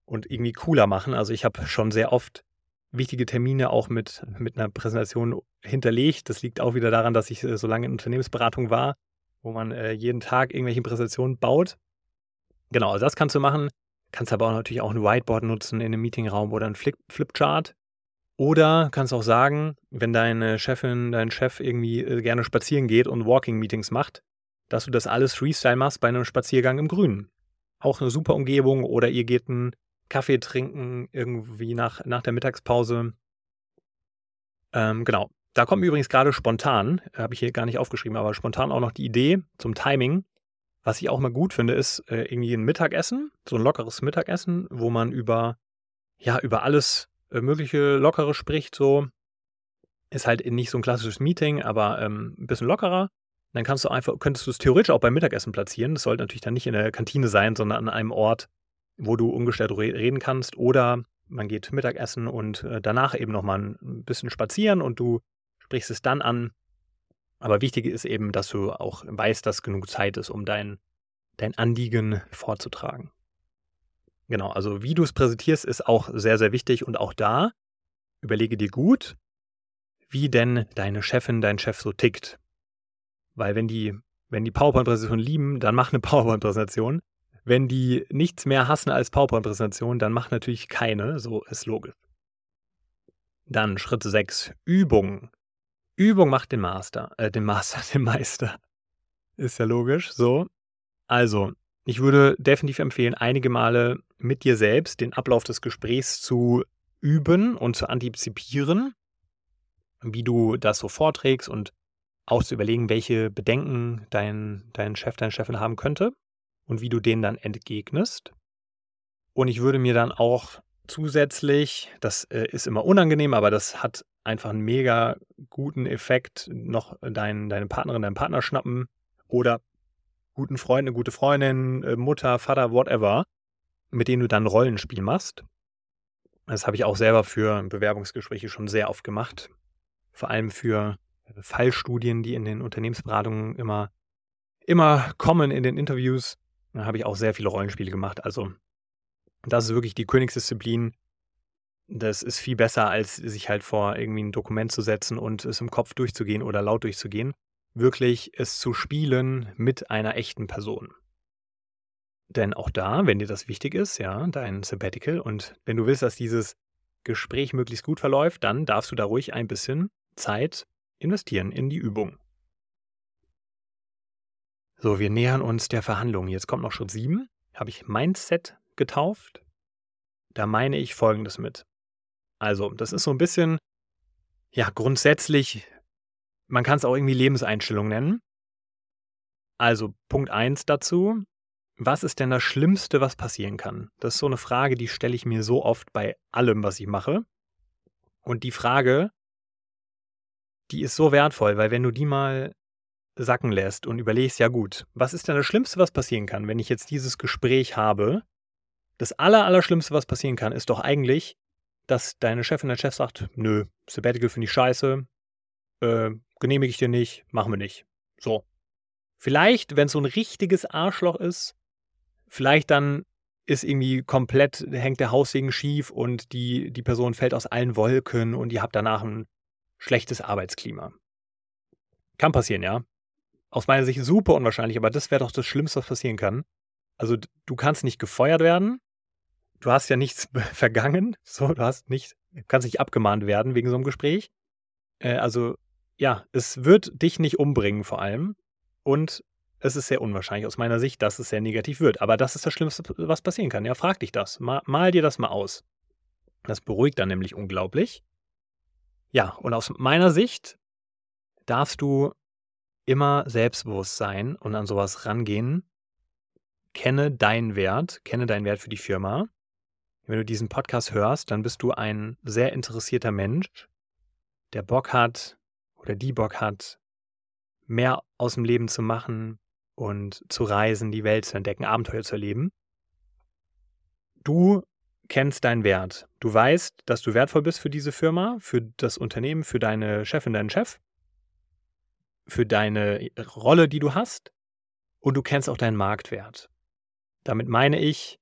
Speaker 1: und irgendwie cooler machen. Also ich habe schon sehr oft wichtige Termine auch mit, mit einer Präsentation hinterlegt. Das liegt auch wieder daran, dass ich äh, so lange in Unternehmensberatung war, wo man äh, jeden Tag irgendwelche Präsentationen baut. Genau, also das kannst du machen. Kannst aber auch natürlich auch ein Whiteboard nutzen in einem Meetingraum oder ein Flip Flipchart. Oder kannst auch sagen, wenn deine Chefin, dein Chef irgendwie äh, gerne spazieren geht und Walking-Meetings macht, dass du das alles Freestyle machst bei einem Spaziergang im Grünen. Auch eine super Umgebung oder ihr geht einen Kaffee trinken irgendwie nach, nach der Mittagspause. Ähm, genau. Da kommt übrigens gerade spontan, habe ich hier gar nicht aufgeschrieben, aber spontan auch noch die Idee zum Timing. Was ich auch mal gut finde, ist äh, irgendwie ein Mittagessen, so ein lockeres Mittagessen, wo man über, ja, über alles äh, mögliche Lockere spricht, so. Ist halt nicht so ein klassisches Meeting, aber ähm, ein bisschen lockerer. Dann kannst du einfach, könntest du es theoretisch auch beim Mittagessen platzieren. Das sollte natürlich dann nicht in der Kantine sein, sondern an einem Ort, wo du ungestört reden kannst. Oder man geht Mittagessen und äh, danach eben nochmal ein bisschen spazieren und du sprichst es dann an. Aber wichtig ist eben, dass du auch weißt, dass genug Zeit ist, um dein, dein Anliegen vorzutragen. Genau, also wie du es präsentierst, ist auch sehr, sehr wichtig. Und auch da überlege dir gut, wie denn deine Chefin, dein Chef so tickt. Weil wenn die, wenn die PowerPoint-Präsentation lieben, dann mach eine PowerPoint-Präsentation. Wenn die nichts mehr hassen als PowerPoint-Präsentation, dann mach natürlich keine. So ist logisch. Dann Schritt 6. Übung. Übung macht den Master, äh, den Master, (laughs) den Meister. Ist ja logisch. So. Also, ich würde definitiv empfehlen, einige Male mit dir selbst den Ablauf des Gesprächs zu üben und zu antizipieren, wie du das so vorträgst und auch zu überlegen, welche Bedenken dein, dein Chef, deine Chefin haben könnte und wie du denen dann entgegnest. Und ich würde mir dann auch zusätzlich, das äh, ist immer unangenehm, aber das hat einfach einen mega guten Effekt, noch dein, deine Partnerin, deinen Partner schnappen oder guten Freund, eine gute Freundin, äh, Mutter, Vater, whatever, mit denen du dann Rollenspiel machst. Das habe ich auch selber für Bewerbungsgespräche schon sehr oft gemacht. Vor allem für Fallstudien, die in den Unternehmensberatungen immer immer kommen in den Interviews. Da habe ich auch sehr viele Rollenspiele gemacht. Also, das ist wirklich die Königsdisziplin. Das ist viel besser, als sich halt vor irgendwie ein Dokument zu setzen und es im Kopf durchzugehen oder laut durchzugehen. Wirklich es zu spielen mit einer echten Person. Denn auch da, wenn dir das wichtig ist, ja, dein Sabbatical und wenn du willst, dass dieses Gespräch möglichst gut verläuft, dann darfst du da ruhig ein bisschen Zeit investieren in die Übung. So, wir nähern uns der Verhandlung. Jetzt kommt noch Schritt 7. Habe ich Mindset getauft? Da meine ich Folgendes mit. Also, das ist so ein bisschen, ja, grundsätzlich, man kann es auch irgendwie Lebenseinstellung nennen. Also, Punkt 1 dazu. Was ist denn das Schlimmste, was passieren kann? Das ist so eine Frage, die stelle ich mir so oft bei allem, was ich mache. Und die Frage, die ist so wertvoll, weil wenn du die mal sacken lässt und überlegst, ja gut, was ist denn das Schlimmste, was passieren kann, wenn ich jetzt dieses Gespräch habe? Das Allerallerschlimmste, was passieren kann, ist doch eigentlich, dass deine Chefin, der Chef sagt, nö, Sabbatical finde ich scheiße, äh, genehmige ich dir nicht, machen wir nicht. So. Vielleicht, wenn es so ein richtiges Arschloch ist, vielleicht dann ist irgendwie komplett, hängt der Haussegen schief und die, die Person fällt aus allen Wolken und ihr habt danach ein schlechtes Arbeitsklima. Kann passieren, ja aus meiner Sicht super unwahrscheinlich, aber das wäre doch das Schlimmste, was passieren kann. Also du kannst nicht gefeuert werden, du hast ja nichts (laughs) vergangen, so, du hast nicht, kannst nicht abgemahnt werden wegen so einem Gespräch. Äh, also ja, es wird dich nicht umbringen vor allem und es ist sehr unwahrscheinlich aus meiner Sicht, dass es sehr negativ wird. Aber das ist das Schlimmste, was passieren kann. Ja, frag dich das. Mal, mal dir das mal aus. Das beruhigt dann nämlich unglaublich. Ja, und aus meiner Sicht darfst du immer selbstbewusst sein und an sowas rangehen. Kenne deinen Wert, kenne deinen Wert für die Firma. Wenn du diesen Podcast hörst, dann bist du ein sehr interessierter Mensch, der Bock hat oder die Bock hat, mehr aus dem Leben zu machen und zu reisen, die Welt zu entdecken, Abenteuer zu erleben. Du kennst deinen Wert. Du weißt, dass du wertvoll bist für diese Firma, für das Unternehmen, für deine Chefin, deinen Chef für deine Rolle, die du hast und du kennst auch deinen Marktwert. Damit meine ich,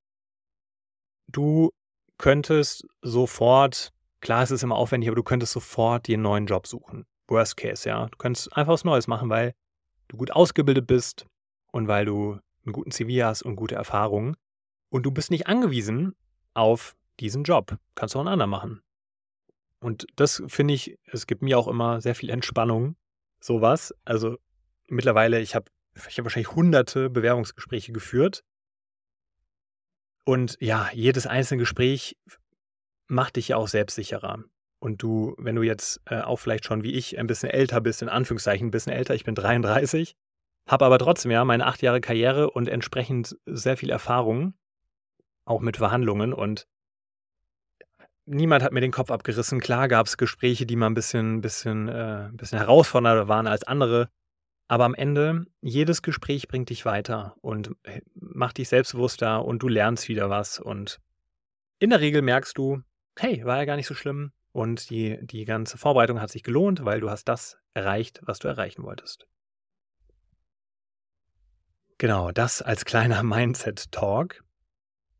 Speaker 1: du könntest sofort, klar es ist immer aufwendig, aber du könntest sofort dir einen neuen Job suchen. Worst case, ja. Du könntest einfach was Neues machen, weil du gut ausgebildet bist und weil du einen guten CV hast und gute Erfahrungen. Und du bist nicht angewiesen auf diesen Job. Kannst du auch einen anderen machen. Und das finde ich, es gibt mir auch immer sehr viel Entspannung, sowas. Also mittlerweile, ich habe ich hab wahrscheinlich hunderte Bewerbungsgespräche geführt. Und ja, jedes einzelne Gespräch macht dich ja auch selbstsicherer. Und du, wenn du jetzt äh, auch vielleicht schon wie ich ein bisschen älter bist, in Anführungszeichen ein bisschen älter, ich bin 33, habe aber trotzdem ja meine acht Jahre Karriere und entsprechend sehr viel Erfahrung, auch mit Verhandlungen. Und niemand hat mir den Kopf abgerissen. Klar gab es Gespräche, die mal ein bisschen, bisschen, äh, ein bisschen herausfordernder waren als andere. Aber am Ende, jedes Gespräch bringt dich weiter und äh, macht dich selbstbewusster und du lernst wieder was. Und in der Regel merkst du, hey, war ja gar nicht so schlimm. Und die, die ganze Vorbereitung hat sich gelohnt, weil du hast das erreicht, was du erreichen wolltest. Genau, das als kleiner (laughs) Mindset-Talk.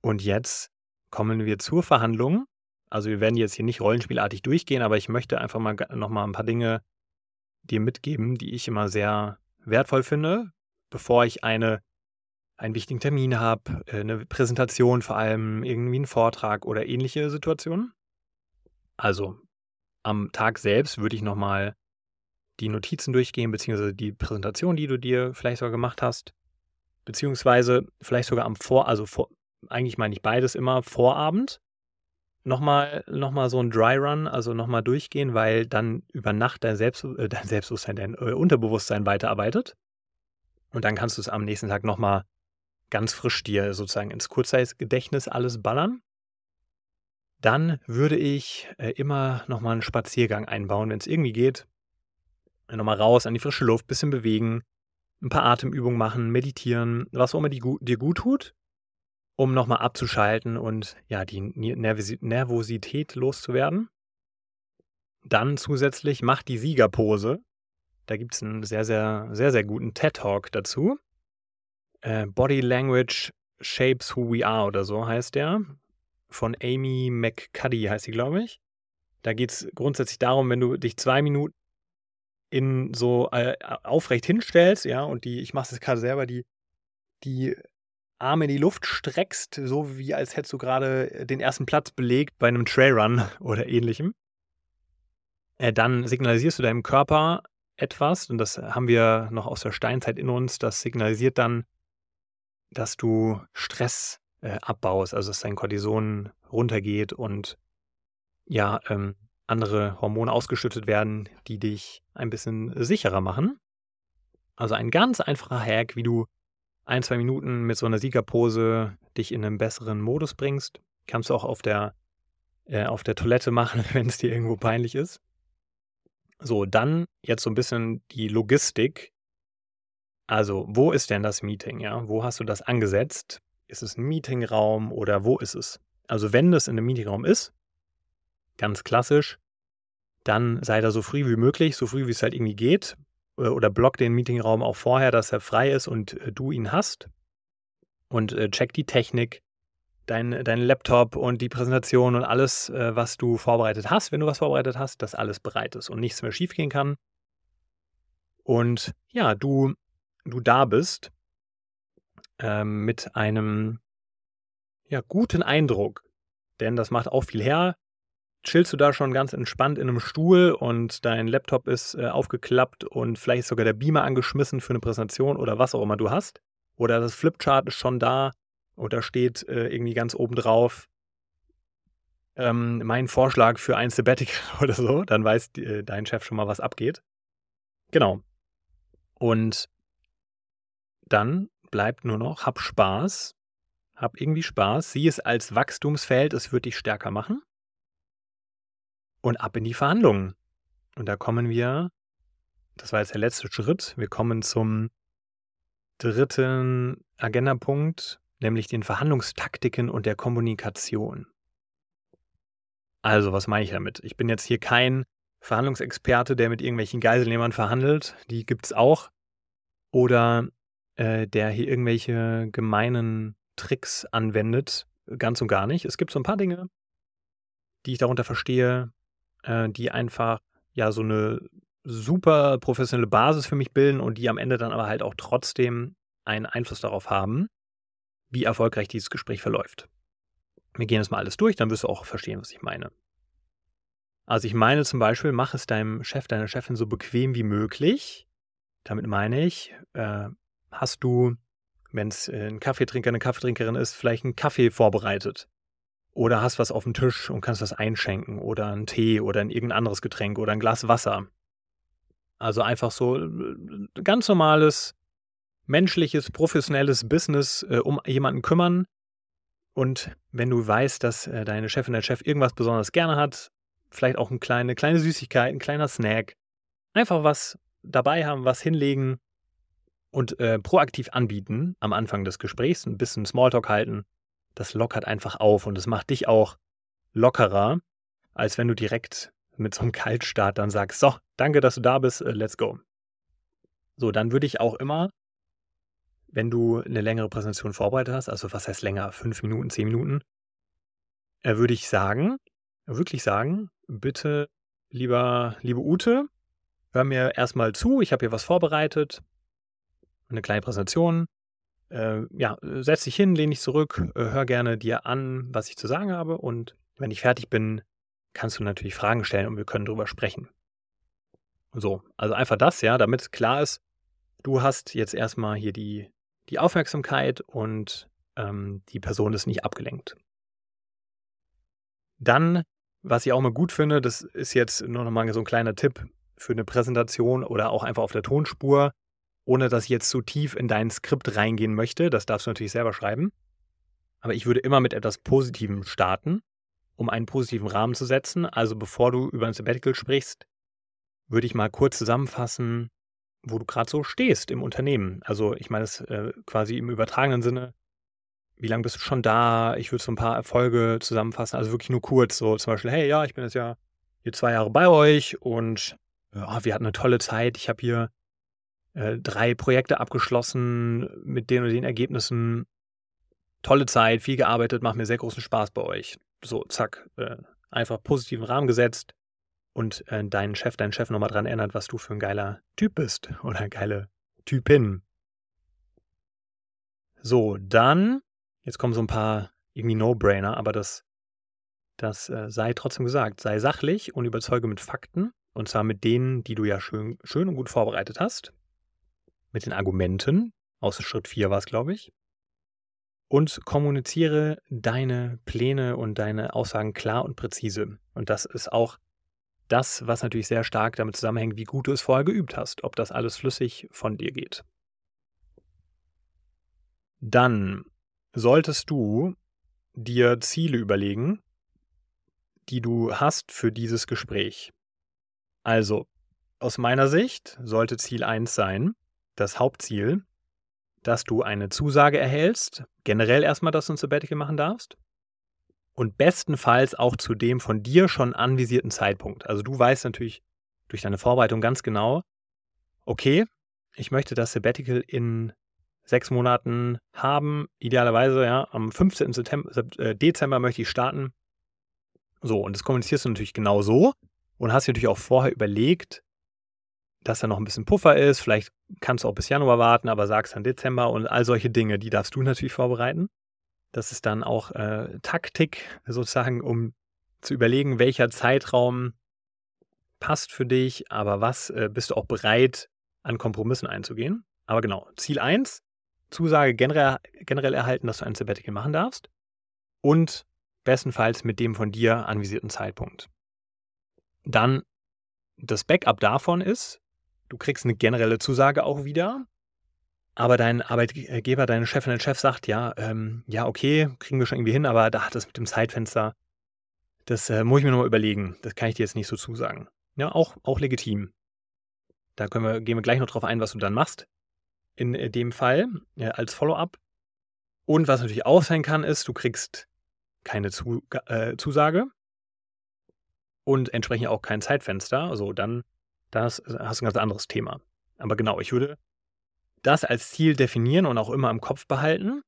Speaker 1: Und jetzt kommen wir zur Verhandlung. Also wir werden jetzt hier nicht rollenspielartig durchgehen, aber ich möchte einfach mal nochmal ein paar Dinge dir mitgeben, die ich immer sehr wertvoll finde, bevor ich eine, einen wichtigen Termin habe, äh, eine Präsentation vor allem, irgendwie einen Vortrag oder ähnliche Situationen. Also am Tag selbst würde ich nochmal die Notizen durchgehen, beziehungsweise die Präsentation, die du dir vielleicht sogar gemacht hast, beziehungsweise vielleicht sogar am Vor, also vor, eigentlich meine ich beides immer, Vorabend, nochmal noch mal so ein Dry Run, also nochmal durchgehen, weil dann über Nacht dein, Selbst, äh, dein Selbstbewusstsein, dein äh, Unterbewusstsein weiterarbeitet. Und dann kannst du es am nächsten Tag nochmal ganz frisch dir sozusagen ins Kurzzeitgedächtnis alles ballern. Dann würde ich äh, immer nochmal einen Spaziergang einbauen, wenn es irgendwie geht. Nochmal raus an die frische Luft, bisschen bewegen, ein paar Atemübungen machen, meditieren, was auch immer dir gut tut um nochmal abzuschalten und ja, die Nervosität loszuwerden. Dann zusätzlich macht die Siegerpose. Da gibt es einen sehr, sehr, sehr, sehr guten TED-Talk dazu. Äh, Body Language Shapes Who We Are oder so heißt der. Von Amy McCuddy heißt sie, glaube ich. Da geht es grundsätzlich darum, wenn du dich zwei Minuten in so äh, aufrecht hinstellst, ja, und die, ich mache das gerade selber, die, die Arme in die Luft streckst, so wie als hättest du gerade den ersten Platz belegt bei einem Trailrun (laughs) oder ähnlichem. Äh, dann signalisierst du deinem Körper etwas, und das haben wir noch aus der Steinzeit in uns, das signalisiert dann, dass du Stress äh, abbaust, also dass dein Cortison runtergeht und ja, ähm, andere Hormone ausgeschüttet werden, die dich ein bisschen sicherer machen. Also ein ganz einfacher Hack, wie du ein, zwei Minuten mit so einer Siegerpose dich in einen besseren Modus bringst. Kannst du auch auf der, äh, auf der Toilette machen, (laughs) wenn es dir irgendwo peinlich ist. So, dann jetzt so ein bisschen die Logistik. Also, wo ist denn das Meeting? Ja, wo hast du das angesetzt? Ist es ein Meetingraum oder wo ist es? Also, wenn das in einem Meetingraum ist, ganz klassisch, dann sei da so früh wie möglich, so früh wie es halt irgendwie geht. Äh, oder block den Meetingraum auch vorher, dass er frei ist und äh, du ihn hast. Und äh, check die Technik, dein, dein Laptop und die Präsentation und alles, was du vorbereitet hast, wenn du was vorbereitet hast, dass alles bereit ist und nichts mehr schiefgehen kann. Und ja, du, du da bist ähm, mit einem ja, guten Eindruck. Denn das macht auch viel her chillst du da schon ganz entspannt in einem Stuhl und dein Laptop ist äh, aufgeklappt und vielleicht ist sogar der Beamer angeschmissen für eine Präsentation oder was auch immer du hast. Oder das Flipchart ist schon da und da steht äh, irgendwie ganz oben drauf ähm, mein Vorschlag für ein Sabbatical (laughs) oder so. Dann weiß äh, dein Chef schon mal, was abgeht. Genau. Und dann bleibt nur noch, hab Spaß, hab irgendwie Spaß, sieh es als Wachstumsfeld, es wird dich stärker machen und ab in die Verhandlungen. Und da kommen wir, das war jetzt der letzte Schritt, wir kommen zum dritten Agendapunkt, nämlich den Verhandlungstaktiken und der Kommunikation. Also, was meine ich damit? Ich bin jetzt hier kein Verhandlungsexperte, der mit irgendwelchen Geiselnehmern verhandelt, die gibt es auch. Oder äh, der hier irgendwelche gemeinen Tricks anwendet, ganz und gar nicht. Es gibt so ein paar Dinge, die ich darunter verstehe, äh, die einfach ja so eine super professionelle Basis für mich bilden und die am Ende dann aber halt auch trotzdem einen Einfluss darauf haben, wie erfolgreich dieses Gespräch verläuft. Wir gehen das mal alles durch, dann wirst du auch verstehen, was ich meine. Also ich meine zum Beispiel, mach es deinem Chef, deiner Chefin so bequem wie möglich. Damit meine ich, äh, hast du, wenn es ein Kaffeetrinker, eine Kaffeetrinkerin ist, vielleicht einen Kaffee vorbereitet. Oder hast was auf dem Tisch und kannst was einschenken oder einen Tee oder ein irgendein anderes Getränk oder ein Glas Wasser. Also einfach so äh, ganz normales, menschliches, professionelles Business äh, um jemanden kümmern. Und wenn du weißt, dass äh, deine Chefin, der Chef irgendwas besonders gerne hat, vielleicht auch eine kleine, kleine Süßigkeit, ein kleiner Snack, einfach was dabei haben, was hinlegen und äh, proaktiv anbieten am Anfang des Gesprächs, ein bisschen Smalltalk halten das lockert einfach auf und es macht dich auch lockerer, als wenn du direkt mit so einem Kaltstart dann sagst, so, danke, dass du da bist, äh, let's go. So, dann würde ich auch immer, wenn du eine längere Präsentation vorbereitet hast, also was heißt länger, fünf Minuten, zehn Minuten, äh, würde ich sagen, wirklich sagen, bitte, lieber, liebe Ute, hör mir erstmal zu, ich habe hier was vorbereitet, eine kleine Präsentation, äh, ja, setz dich hin, lehn dich zurück, äh, hör gerne dir an, was ich zu sagen habe und wenn ich fertig bin, kannst du natürlich Fragen stellen und wir können drüber sprechen. So, also einfach das, ja, damit klar ist, du hast jetzt erstmal hier die, die Aufmerksamkeit und ähm, die Person ist nicht abgelenkt. Dann, was ich auch mal gut finde, das ist jetzt nur nochmal so ein kleiner Tipp für eine Präsentation oder auch einfach auf der Tonspur, ohne dass ich jetzt zu tief in dein Skript reingehen möchte. Das darfst du natürlich selber schreiben. Aber ich würde immer mit etwas Positivem starten, um einen positiven Rahmen zu setzen. Also bevor du über ein Sabbatical sprichst, würde ich mal kurz zusammenfassen, wo du gerade so stehst im Unternehmen. Also ich meine es äh, quasi im übertragenen Sinne. Wie lange bist du schon da? Ich würde so ein paar Erfolge zusammenfassen. Also wirklich nur kurz. So zum Beispiel, hey, ja, ich bin jetzt ja hier zwei Jahre bei euch und ja, wir hatten eine tolle Zeit. Ich habe hier äh, drei Projekte abgeschlossen mit den und den Ergebnissen. Tolle Zeit, viel gearbeitet, macht mir sehr großen Spaß bei euch. So, zack, äh, einfach positiven Rahmen gesetzt und äh, deinen Chef, deinen Chef nochmal dran erinnert, was du für ein geiler Typ bist (laughs) oder geile Typin. So, dann, jetzt kommen so ein paar irgendwie No-Brainer, aber das, das äh, sei trotzdem gesagt. Sei sachlich und überzeuge mit Fakten. Und zwar mit denen, die du ja schön, schön und gut vorbereitet hast. Mit den Argumenten. Aus Schritt 4 war es, glaube ich. Und kommuniziere deine Pläne und deine Aussagen klar und präzise. Und das ist auch das, was natürlich sehr stark damit zusammenhängt, wie gut du es vorher geübt hast, ob das alles flüssig von dir geht. Dann solltest du dir Ziele überlegen, die du hast für dieses Gespräch. Also, aus meiner Sicht sollte Ziel 1 sein, das Hauptziel, dass du eine Zusage erhältst, generell erstmal, dass du ein Sabbatical machen darfst und bestenfalls auch zu dem von dir schon anvisierten Zeitpunkt. Also du weißt natürlich durch deine Vorbereitung ganz genau, okay, ich möchte das Sabbatical in sechs Monaten haben. Idealerweise, ja, am 15. September, äh, Dezember möchte ich starten. So, und das kommunizierst du natürlich genau so und hast dir natürlich auch vorher überlegt, dass da noch ein bisschen Puffer ist. Vielleicht kannst du auch bis Januar warten, aber sagst dann Dezember und all solche Dinge, die darfst du natürlich vorbereiten. Das ist dann auch äh, Taktik sozusagen, um zu überlegen, welcher Zeitraum passt für dich, aber was äh, bist du auch bereit, an Kompromissen einzugehen. Aber genau, Ziel 1, Zusage generell, generell erhalten, dass du ein Sabbatical machen darfst und bestenfalls mit dem von dir anvisierten Zeitpunkt. Dann das Backup davon ist, du kriegst eine generelle Zusage auch wieder, aber dein Arbeitgeber, deine Chefin, dein Chef sagt, ja, ähm, ja, okay, kriegen wir schon irgendwie hin, aber da hat das mit dem Zeitfenster, das äh, muss ich mir nochmal überlegen. Das kann ich dir jetzt nicht so zusagen. Ja, auch, auch legitim. Da können wir, gehen wir gleich noch drauf ein, was du dann machst in äh, dem Fall äh, als Follow-up. Und was natürlich auch sein kann, ist, du kriegst keine Zu äh, Zusage und entsprechend auch kein Zeitfenster. Also dann das hast du ein ganz anderes Thema. Aber genau, ich würde das als Ziel definieren und auch immer im Kopf behalten,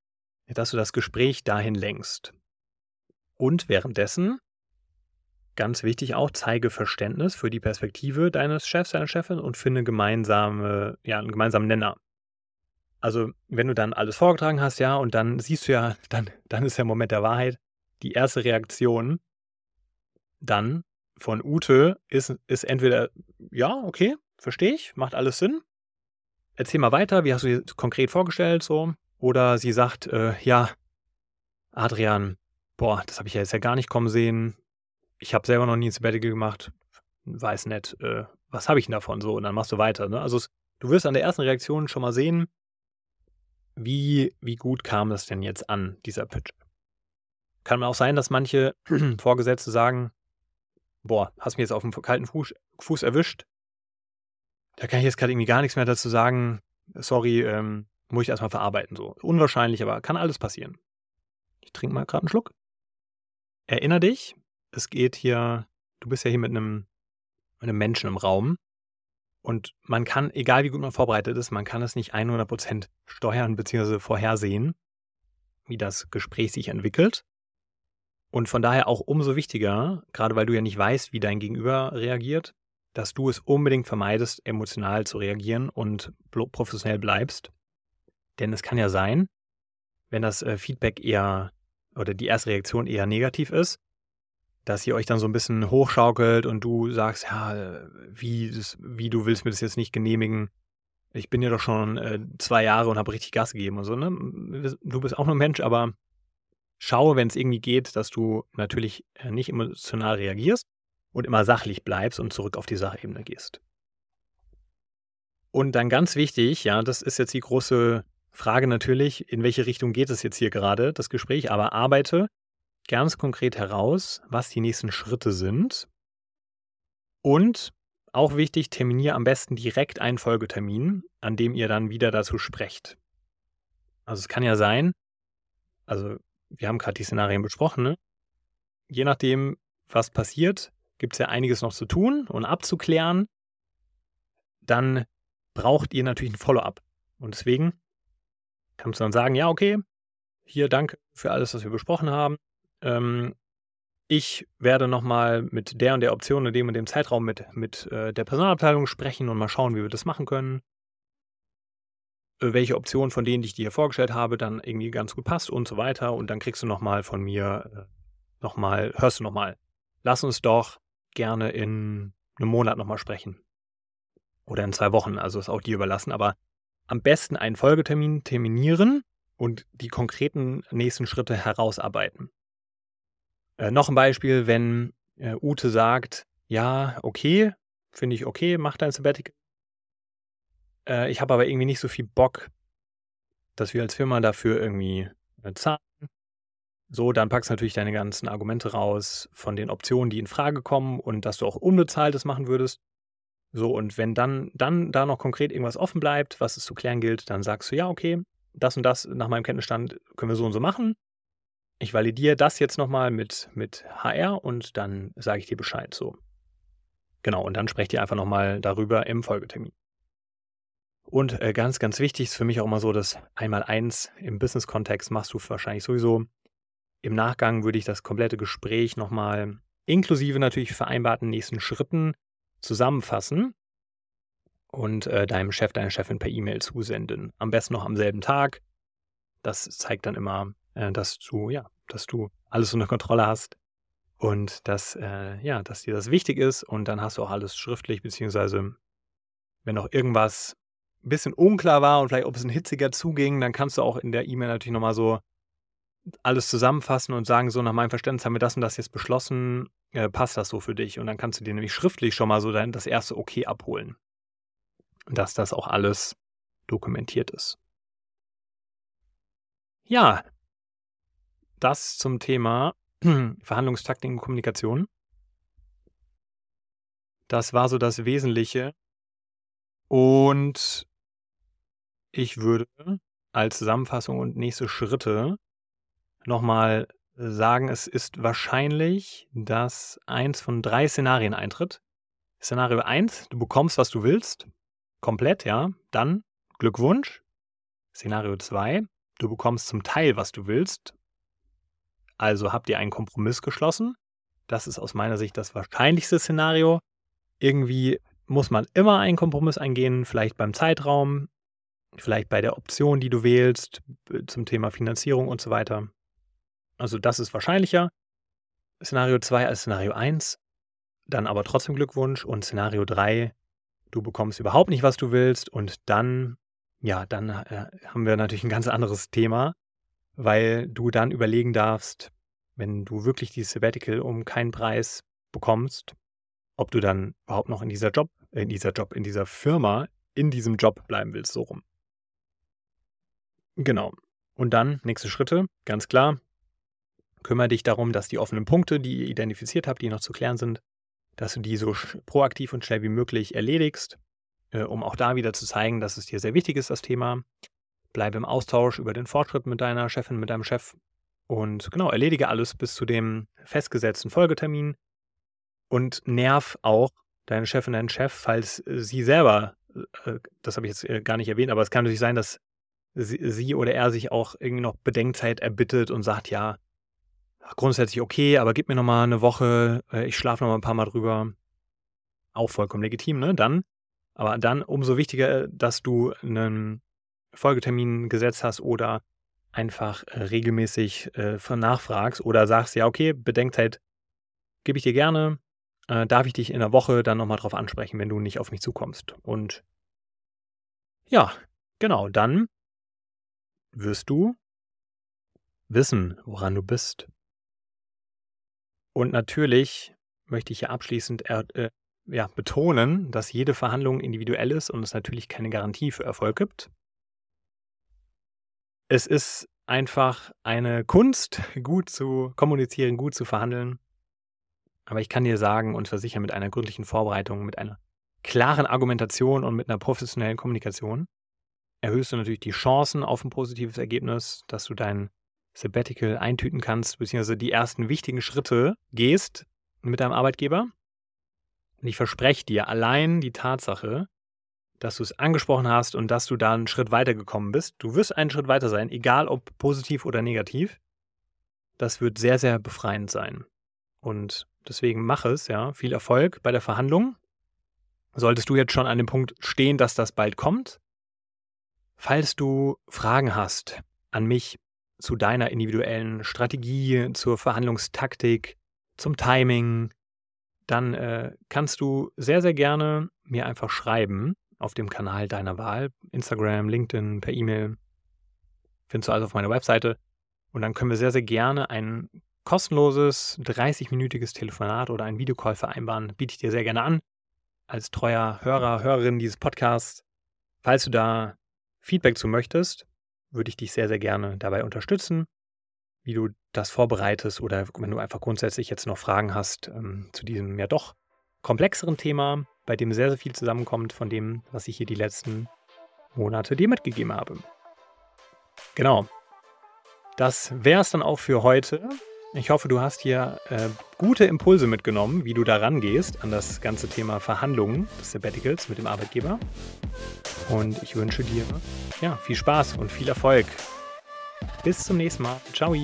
Speaker 1: dass du das Gespräch dahin lenkst. Und währenddessen, ganz wichtig auch, zeige Verständnis für die Perspektive deines Chefs, deiner Chefin und finde gemeinsame, ja, einen gemeinsamen Nenner. Also, wenn du dann alles vorgetragen hast, ja, und dann siehst du ja, (laughs) dann, dann ist der Moment der Wahrheit, die erste Reaktion dann von Ute ist, ist entweder, ja, okay, verstehe ich, macht alles Sinn. Erzähl mal weiter, wie hast du dir konkret vorgestellt, so. Oder sie sagt, äh, ja, Adrian, boah, das habe ich ja jetzt ja gar nicht kommen sehen. Ich habe selber noch nie ein Sabbatical gemacht. Weiß nicht, äh, was habe ich denn davon so? Und dann machst du weiter. Ne? Also du wirst an der ersten Reaktion schon mal sehen, wie, wie gut kam das denn jetzt an, dieser Pitch? Kann auch sein, dass manche (clears throat) Vorgesetzte sagen, boah, hast mich jetzt auf dem kalten Fuß, Fuß erwischt. Da kann ich jetzt gerade irgendwie gar nichts mehr dazu sagen. Sorry, ähm, muss ich erstmal verarbeiten. So. Unwahrscheinlich, aber kann alles passieren. Ich trinke mal gerade einen Schluck. Erinner dich, es geht hier, du bist ja hier mit einem, mit einem Menschen im Raum. Und man kann, egal wie gut man vorbereitet ist, man kann es nicht 100% steuern bzw. vorhersehen, wie das Gespräch sich entwickelt. Und von daher auch umso wichtiger, gerade weil du ja nicht weißt, wie dein Gegenüber reagiert, dass du es unbedingt vermeidest, emotional zu reagieren und professionell bleibst. Denn es kann ja sein, wenn das äh, Feedback eher oder die erste Reaktion eher negativ ist, dass ihr euch dann so ein bisschen hochschaukelt und du sagst, ja, wie, wie du willst mir das jetzt nicht genehmigen. Ich bin ja doch schon äh, zwei Jahre und habe richtig Gas gegeben und so, ne? Du bist auch nur Mensch, aber schau, wenn es irgendwie geht, dass du natürlich äh, nicht emotional reagierst und immer sachlich bleibst und zurück auf die Sachebene gehst. Und dann ganz wichtig, ja, das ist jetzt die große Frage natürlich, in welche Richtung geht es jetzt hier gerade, das Gespräch, aber arbeite ganz konkret heraus, was die nächsten Schritte sind. Und auch wichtig, terminiere am besten direkt einen Folgetermin, an dem ihr dann wieder dazu sprecht. Also es kann ja sein, also wir haben gerade die Szenarien besprochen, ne? je nachdem, was passiert, gibt es ja einiges noch zu tun und abzuklären. Dann braucht ihr natürlich ein Follow-up. Und deswegen kannst du dann sagen, ja, okay, hier danke für alles, was wir besprochen haben. Ähm, ich werde nochmal mit der und der Option in dem und dem Zeitraum mit, mit äh, der Personalabteilung sprechen und mal schauen, wie wir das machen können. Äh, welche Option von denen, die ich dir vorgestellt habe, dann irgendwie ganz gut passt und so weiter. Und dann kriegst du nochmal von mir, äh, nochmal, hörst du nochmal. Lass uns doch gerne in einem Monat nochmal sprechen. Oder in zwei Wochen, also ist auch dir überlassen. Aber am besten einen Folgetermin terminieren und die konkreten nächsten Schritte herausarbeiten. Äh, noch ein Beispiel, wenn äh, Ute sagt, ja, okay, finde ich okay, mach dein Sabbatical. Äh, ich habe aber irgendwie nicht so viel Bock, dass wir als Firma dafür irgendwie äh, zahlen. So, dann packst du natürlich deine ganzen Argumente raus von den Optionen, die in Frage kommen und dass du auch unbezahltes machen würdest. So, und wenn dann, dann da noch konkret irgendwas offen bleibt, was es zu klären gilt, dann sagst du, ja, okay, das und das nach meinem Kenntnisstand können wir so und so machen. Ich validiere das jetzt nochmal mit, mit HR und dann sage ich dir Bescheid. So. Genau, und dann sprecht ihr einfach nochmal darüber im Folgetermin. Und äh, ganz, ganz wichtig ist für mich auch immer so, dass einmal eins im Business-Kontext machst du wahrscheinlich sowieso. Im Nachgang würde ich das komplette Gespräch nochmal inklusive natürlich vereinbarten nächsten Schritten zusammenfassen und äh, deinem Chef, deiner Chefin per E-Mail zusenden. Am besten noch am selben Tag. Das zeigt dann immer, äh, dass du, ja, dass du alles unter Kontrolle hast und dass, äh, ja, dass dir das wichtig ist und dann hast du auch alles schriftlich, beziehungsweise wenn noch irgendwas ein bisschen unklar war und vielleicht ob es ein hitziger zuging, dann kannst du auch in der E-Mail natürlich nochmal so alles zusammenfassen und sagen, so nach meinem Verständnis haben wir das und das jetzt beschlossen, äh, passt das so für dich? Und dann kannst du dir nämlich schriftlich schon mal so dein, das erste Okay abholen. Dass das auch alles dokumentiert ist. Ja, das zum Thema (clears throat) Verhandlungstaktik und Kommunikation. Das war so das Wesentliche. Und ich würde als Zusammenfassung und nächste Schritte nochmal sagen, es ist wahrscheinlich, dass eins von drei Szenarien eintritt. Szenario 1, du bekommst, was du willst. Komplett, ja. Dann Glückwunsch. Szenario 2, du bekommst zum Teil, was du willst. Also habt ihr einen Kompromiss geschlossen. Das ist aus meiner Sicht das wahrscheinlichste Szenario. Irgendwie muss man immer einen Kompromiss eingehen, vielleicht beim Zeitraum, vielleicht bei der Option, die du wählst, zum Thema Finanzierung und so weiter. Also das ist wahrscheinlicher. Szenario 2 als Szenario 1. Dann aber trotzdem Glückwunsch. Und Szenario 3, du bekommst überhaupt nicht, was du willst. Und dann, ja, dann äh, haben wir natürlich ein ganz anderes Thema, weil du dann überlegen darfst, wenn du wirklich dieses Sabbatical um keinen Preis bekommst, ob du dann überhaupt noch in dieser Job, in dieser Job, in dieser Firma, in diesem Job bleiben willst, so rum. Genau. Und dann nächste Schritte, ganz klar, Kümmere dich darum, dass die offenen Punkte, die ihr identifiziert habt, die noch zu klären sind, dass du die so proaktiv und schnell wie möglich erledigst, äh, um auch da wieder zu zeigen, dass es dir sehr wichtig ist, das Thema. Bleibe im Austausch über den Fortschritt mit deiner Chefin, mit deinem Chef und genau, erledige alles bis zu dem festgesetzten Folgetermin und nerv auch deine Chefin, deinen Chef, falls sie selber, äh, das habe ich jetzt äh, gar nicht erwähnt, aber es kann natürlich sein, dass sie, sie oder er sich auch irgendwie noch Bedenkzeit erbittet und sagt, ja, grundsätzlich okay, aber gib mir nochmal eine Woche, äh, ich schlafe nochmal ein paar Mal drüber. Auch vollkommen legitim, ne? Dann. Aber dann umso wichtiger, dass du einen Folgetermin gesetzt hast oder einfach äh, regelmäßig äh, nachfragst oder sagst, ja, okay, Bedenkzeit gebe ich dir gerne. Äh, darf ich dich in der Woche dann nochmal drauf ansprechen, wenn du nicht auf mich zukommst? Und ja, genau, dann wirst du wissen, woran du bist. Und natürlich möchte ich hier abschließend äh, ja, betonen, dass jede Verhandlung individuell ist und es natürlich keine Garantie für Erfolg gibt. Es ist einfach eine Kunst, gut zu kommunizieren, gut zu verhandeln. Aber ich kann dir sagen und versichern, mit einer gründlichen Vorbereitung, mit einer klaren Argumentation und mit einer professionellen Kommunikation erhöhst du natürlich die Chancen auf ein positives Ergebnis, dass du dein Sabbatical eintüten kannst, beziehungsweise die ersten wichtigen Schritte gehst mit deinem Arbeitgeber. Und ich verspreche dir, allein die Tatsache, dass du es angesprochen hast und dass du da einen Schritt weiter gekommen bist. Du wirst einen Schritt weiter sein, egal ob positiv oder negativ. Das wird sehr, sehr befreiend sein. Und deswegen mach es, ja. Viel Erfolg bei der Verhandlung. Solltest du jetzt schon an dem Punkt stehen, dass das bald kommt? Falls du Fragen hast an mich zu deiner individuellen Strategie, zur Verhandlungstaktik, zum Timing, dann äh, kannst du sehr, sehr gerne mir einfach schreiben auf dem Kanal deiner Wahl. Instagram, LinkedIn, per E-Mail. Findest du also auf meiner Webseite. Und dann können wir sehr, sehr gerne ein kostenloses 30-minütiges Telefonat oder einen Videocall vereinbaren. Biete ich dir sehr gerne an. Als treuer Hörer, Hörerin dieses Podcasts. Falls du da Feedback zu möchtest, würde ich dich sehr, sehr gerne dabei unterstützen, wie du das vorbereitest oder wenn du einfach grundsätzlich jetzt noch Fragen hast ähm, zu diesem ja doch komplexeren Thema, bei dem sehr, sehr viel zusammenkommt von dem, was ich hier die letzten Monate dir mitgegeben habe. Genau. Das wäre es dann auch für heute. Ich hoffe, du hast hier äh, gute Impulse mitgenommen, wie du da rangehst an das ganze Thema Verhandlungen des Sabbaticals mit dem Arbeitgeber. Und ich wünsche dir ja, viel Spaß und viel Erfolg. Bis zum nächsten Mal. Ciao.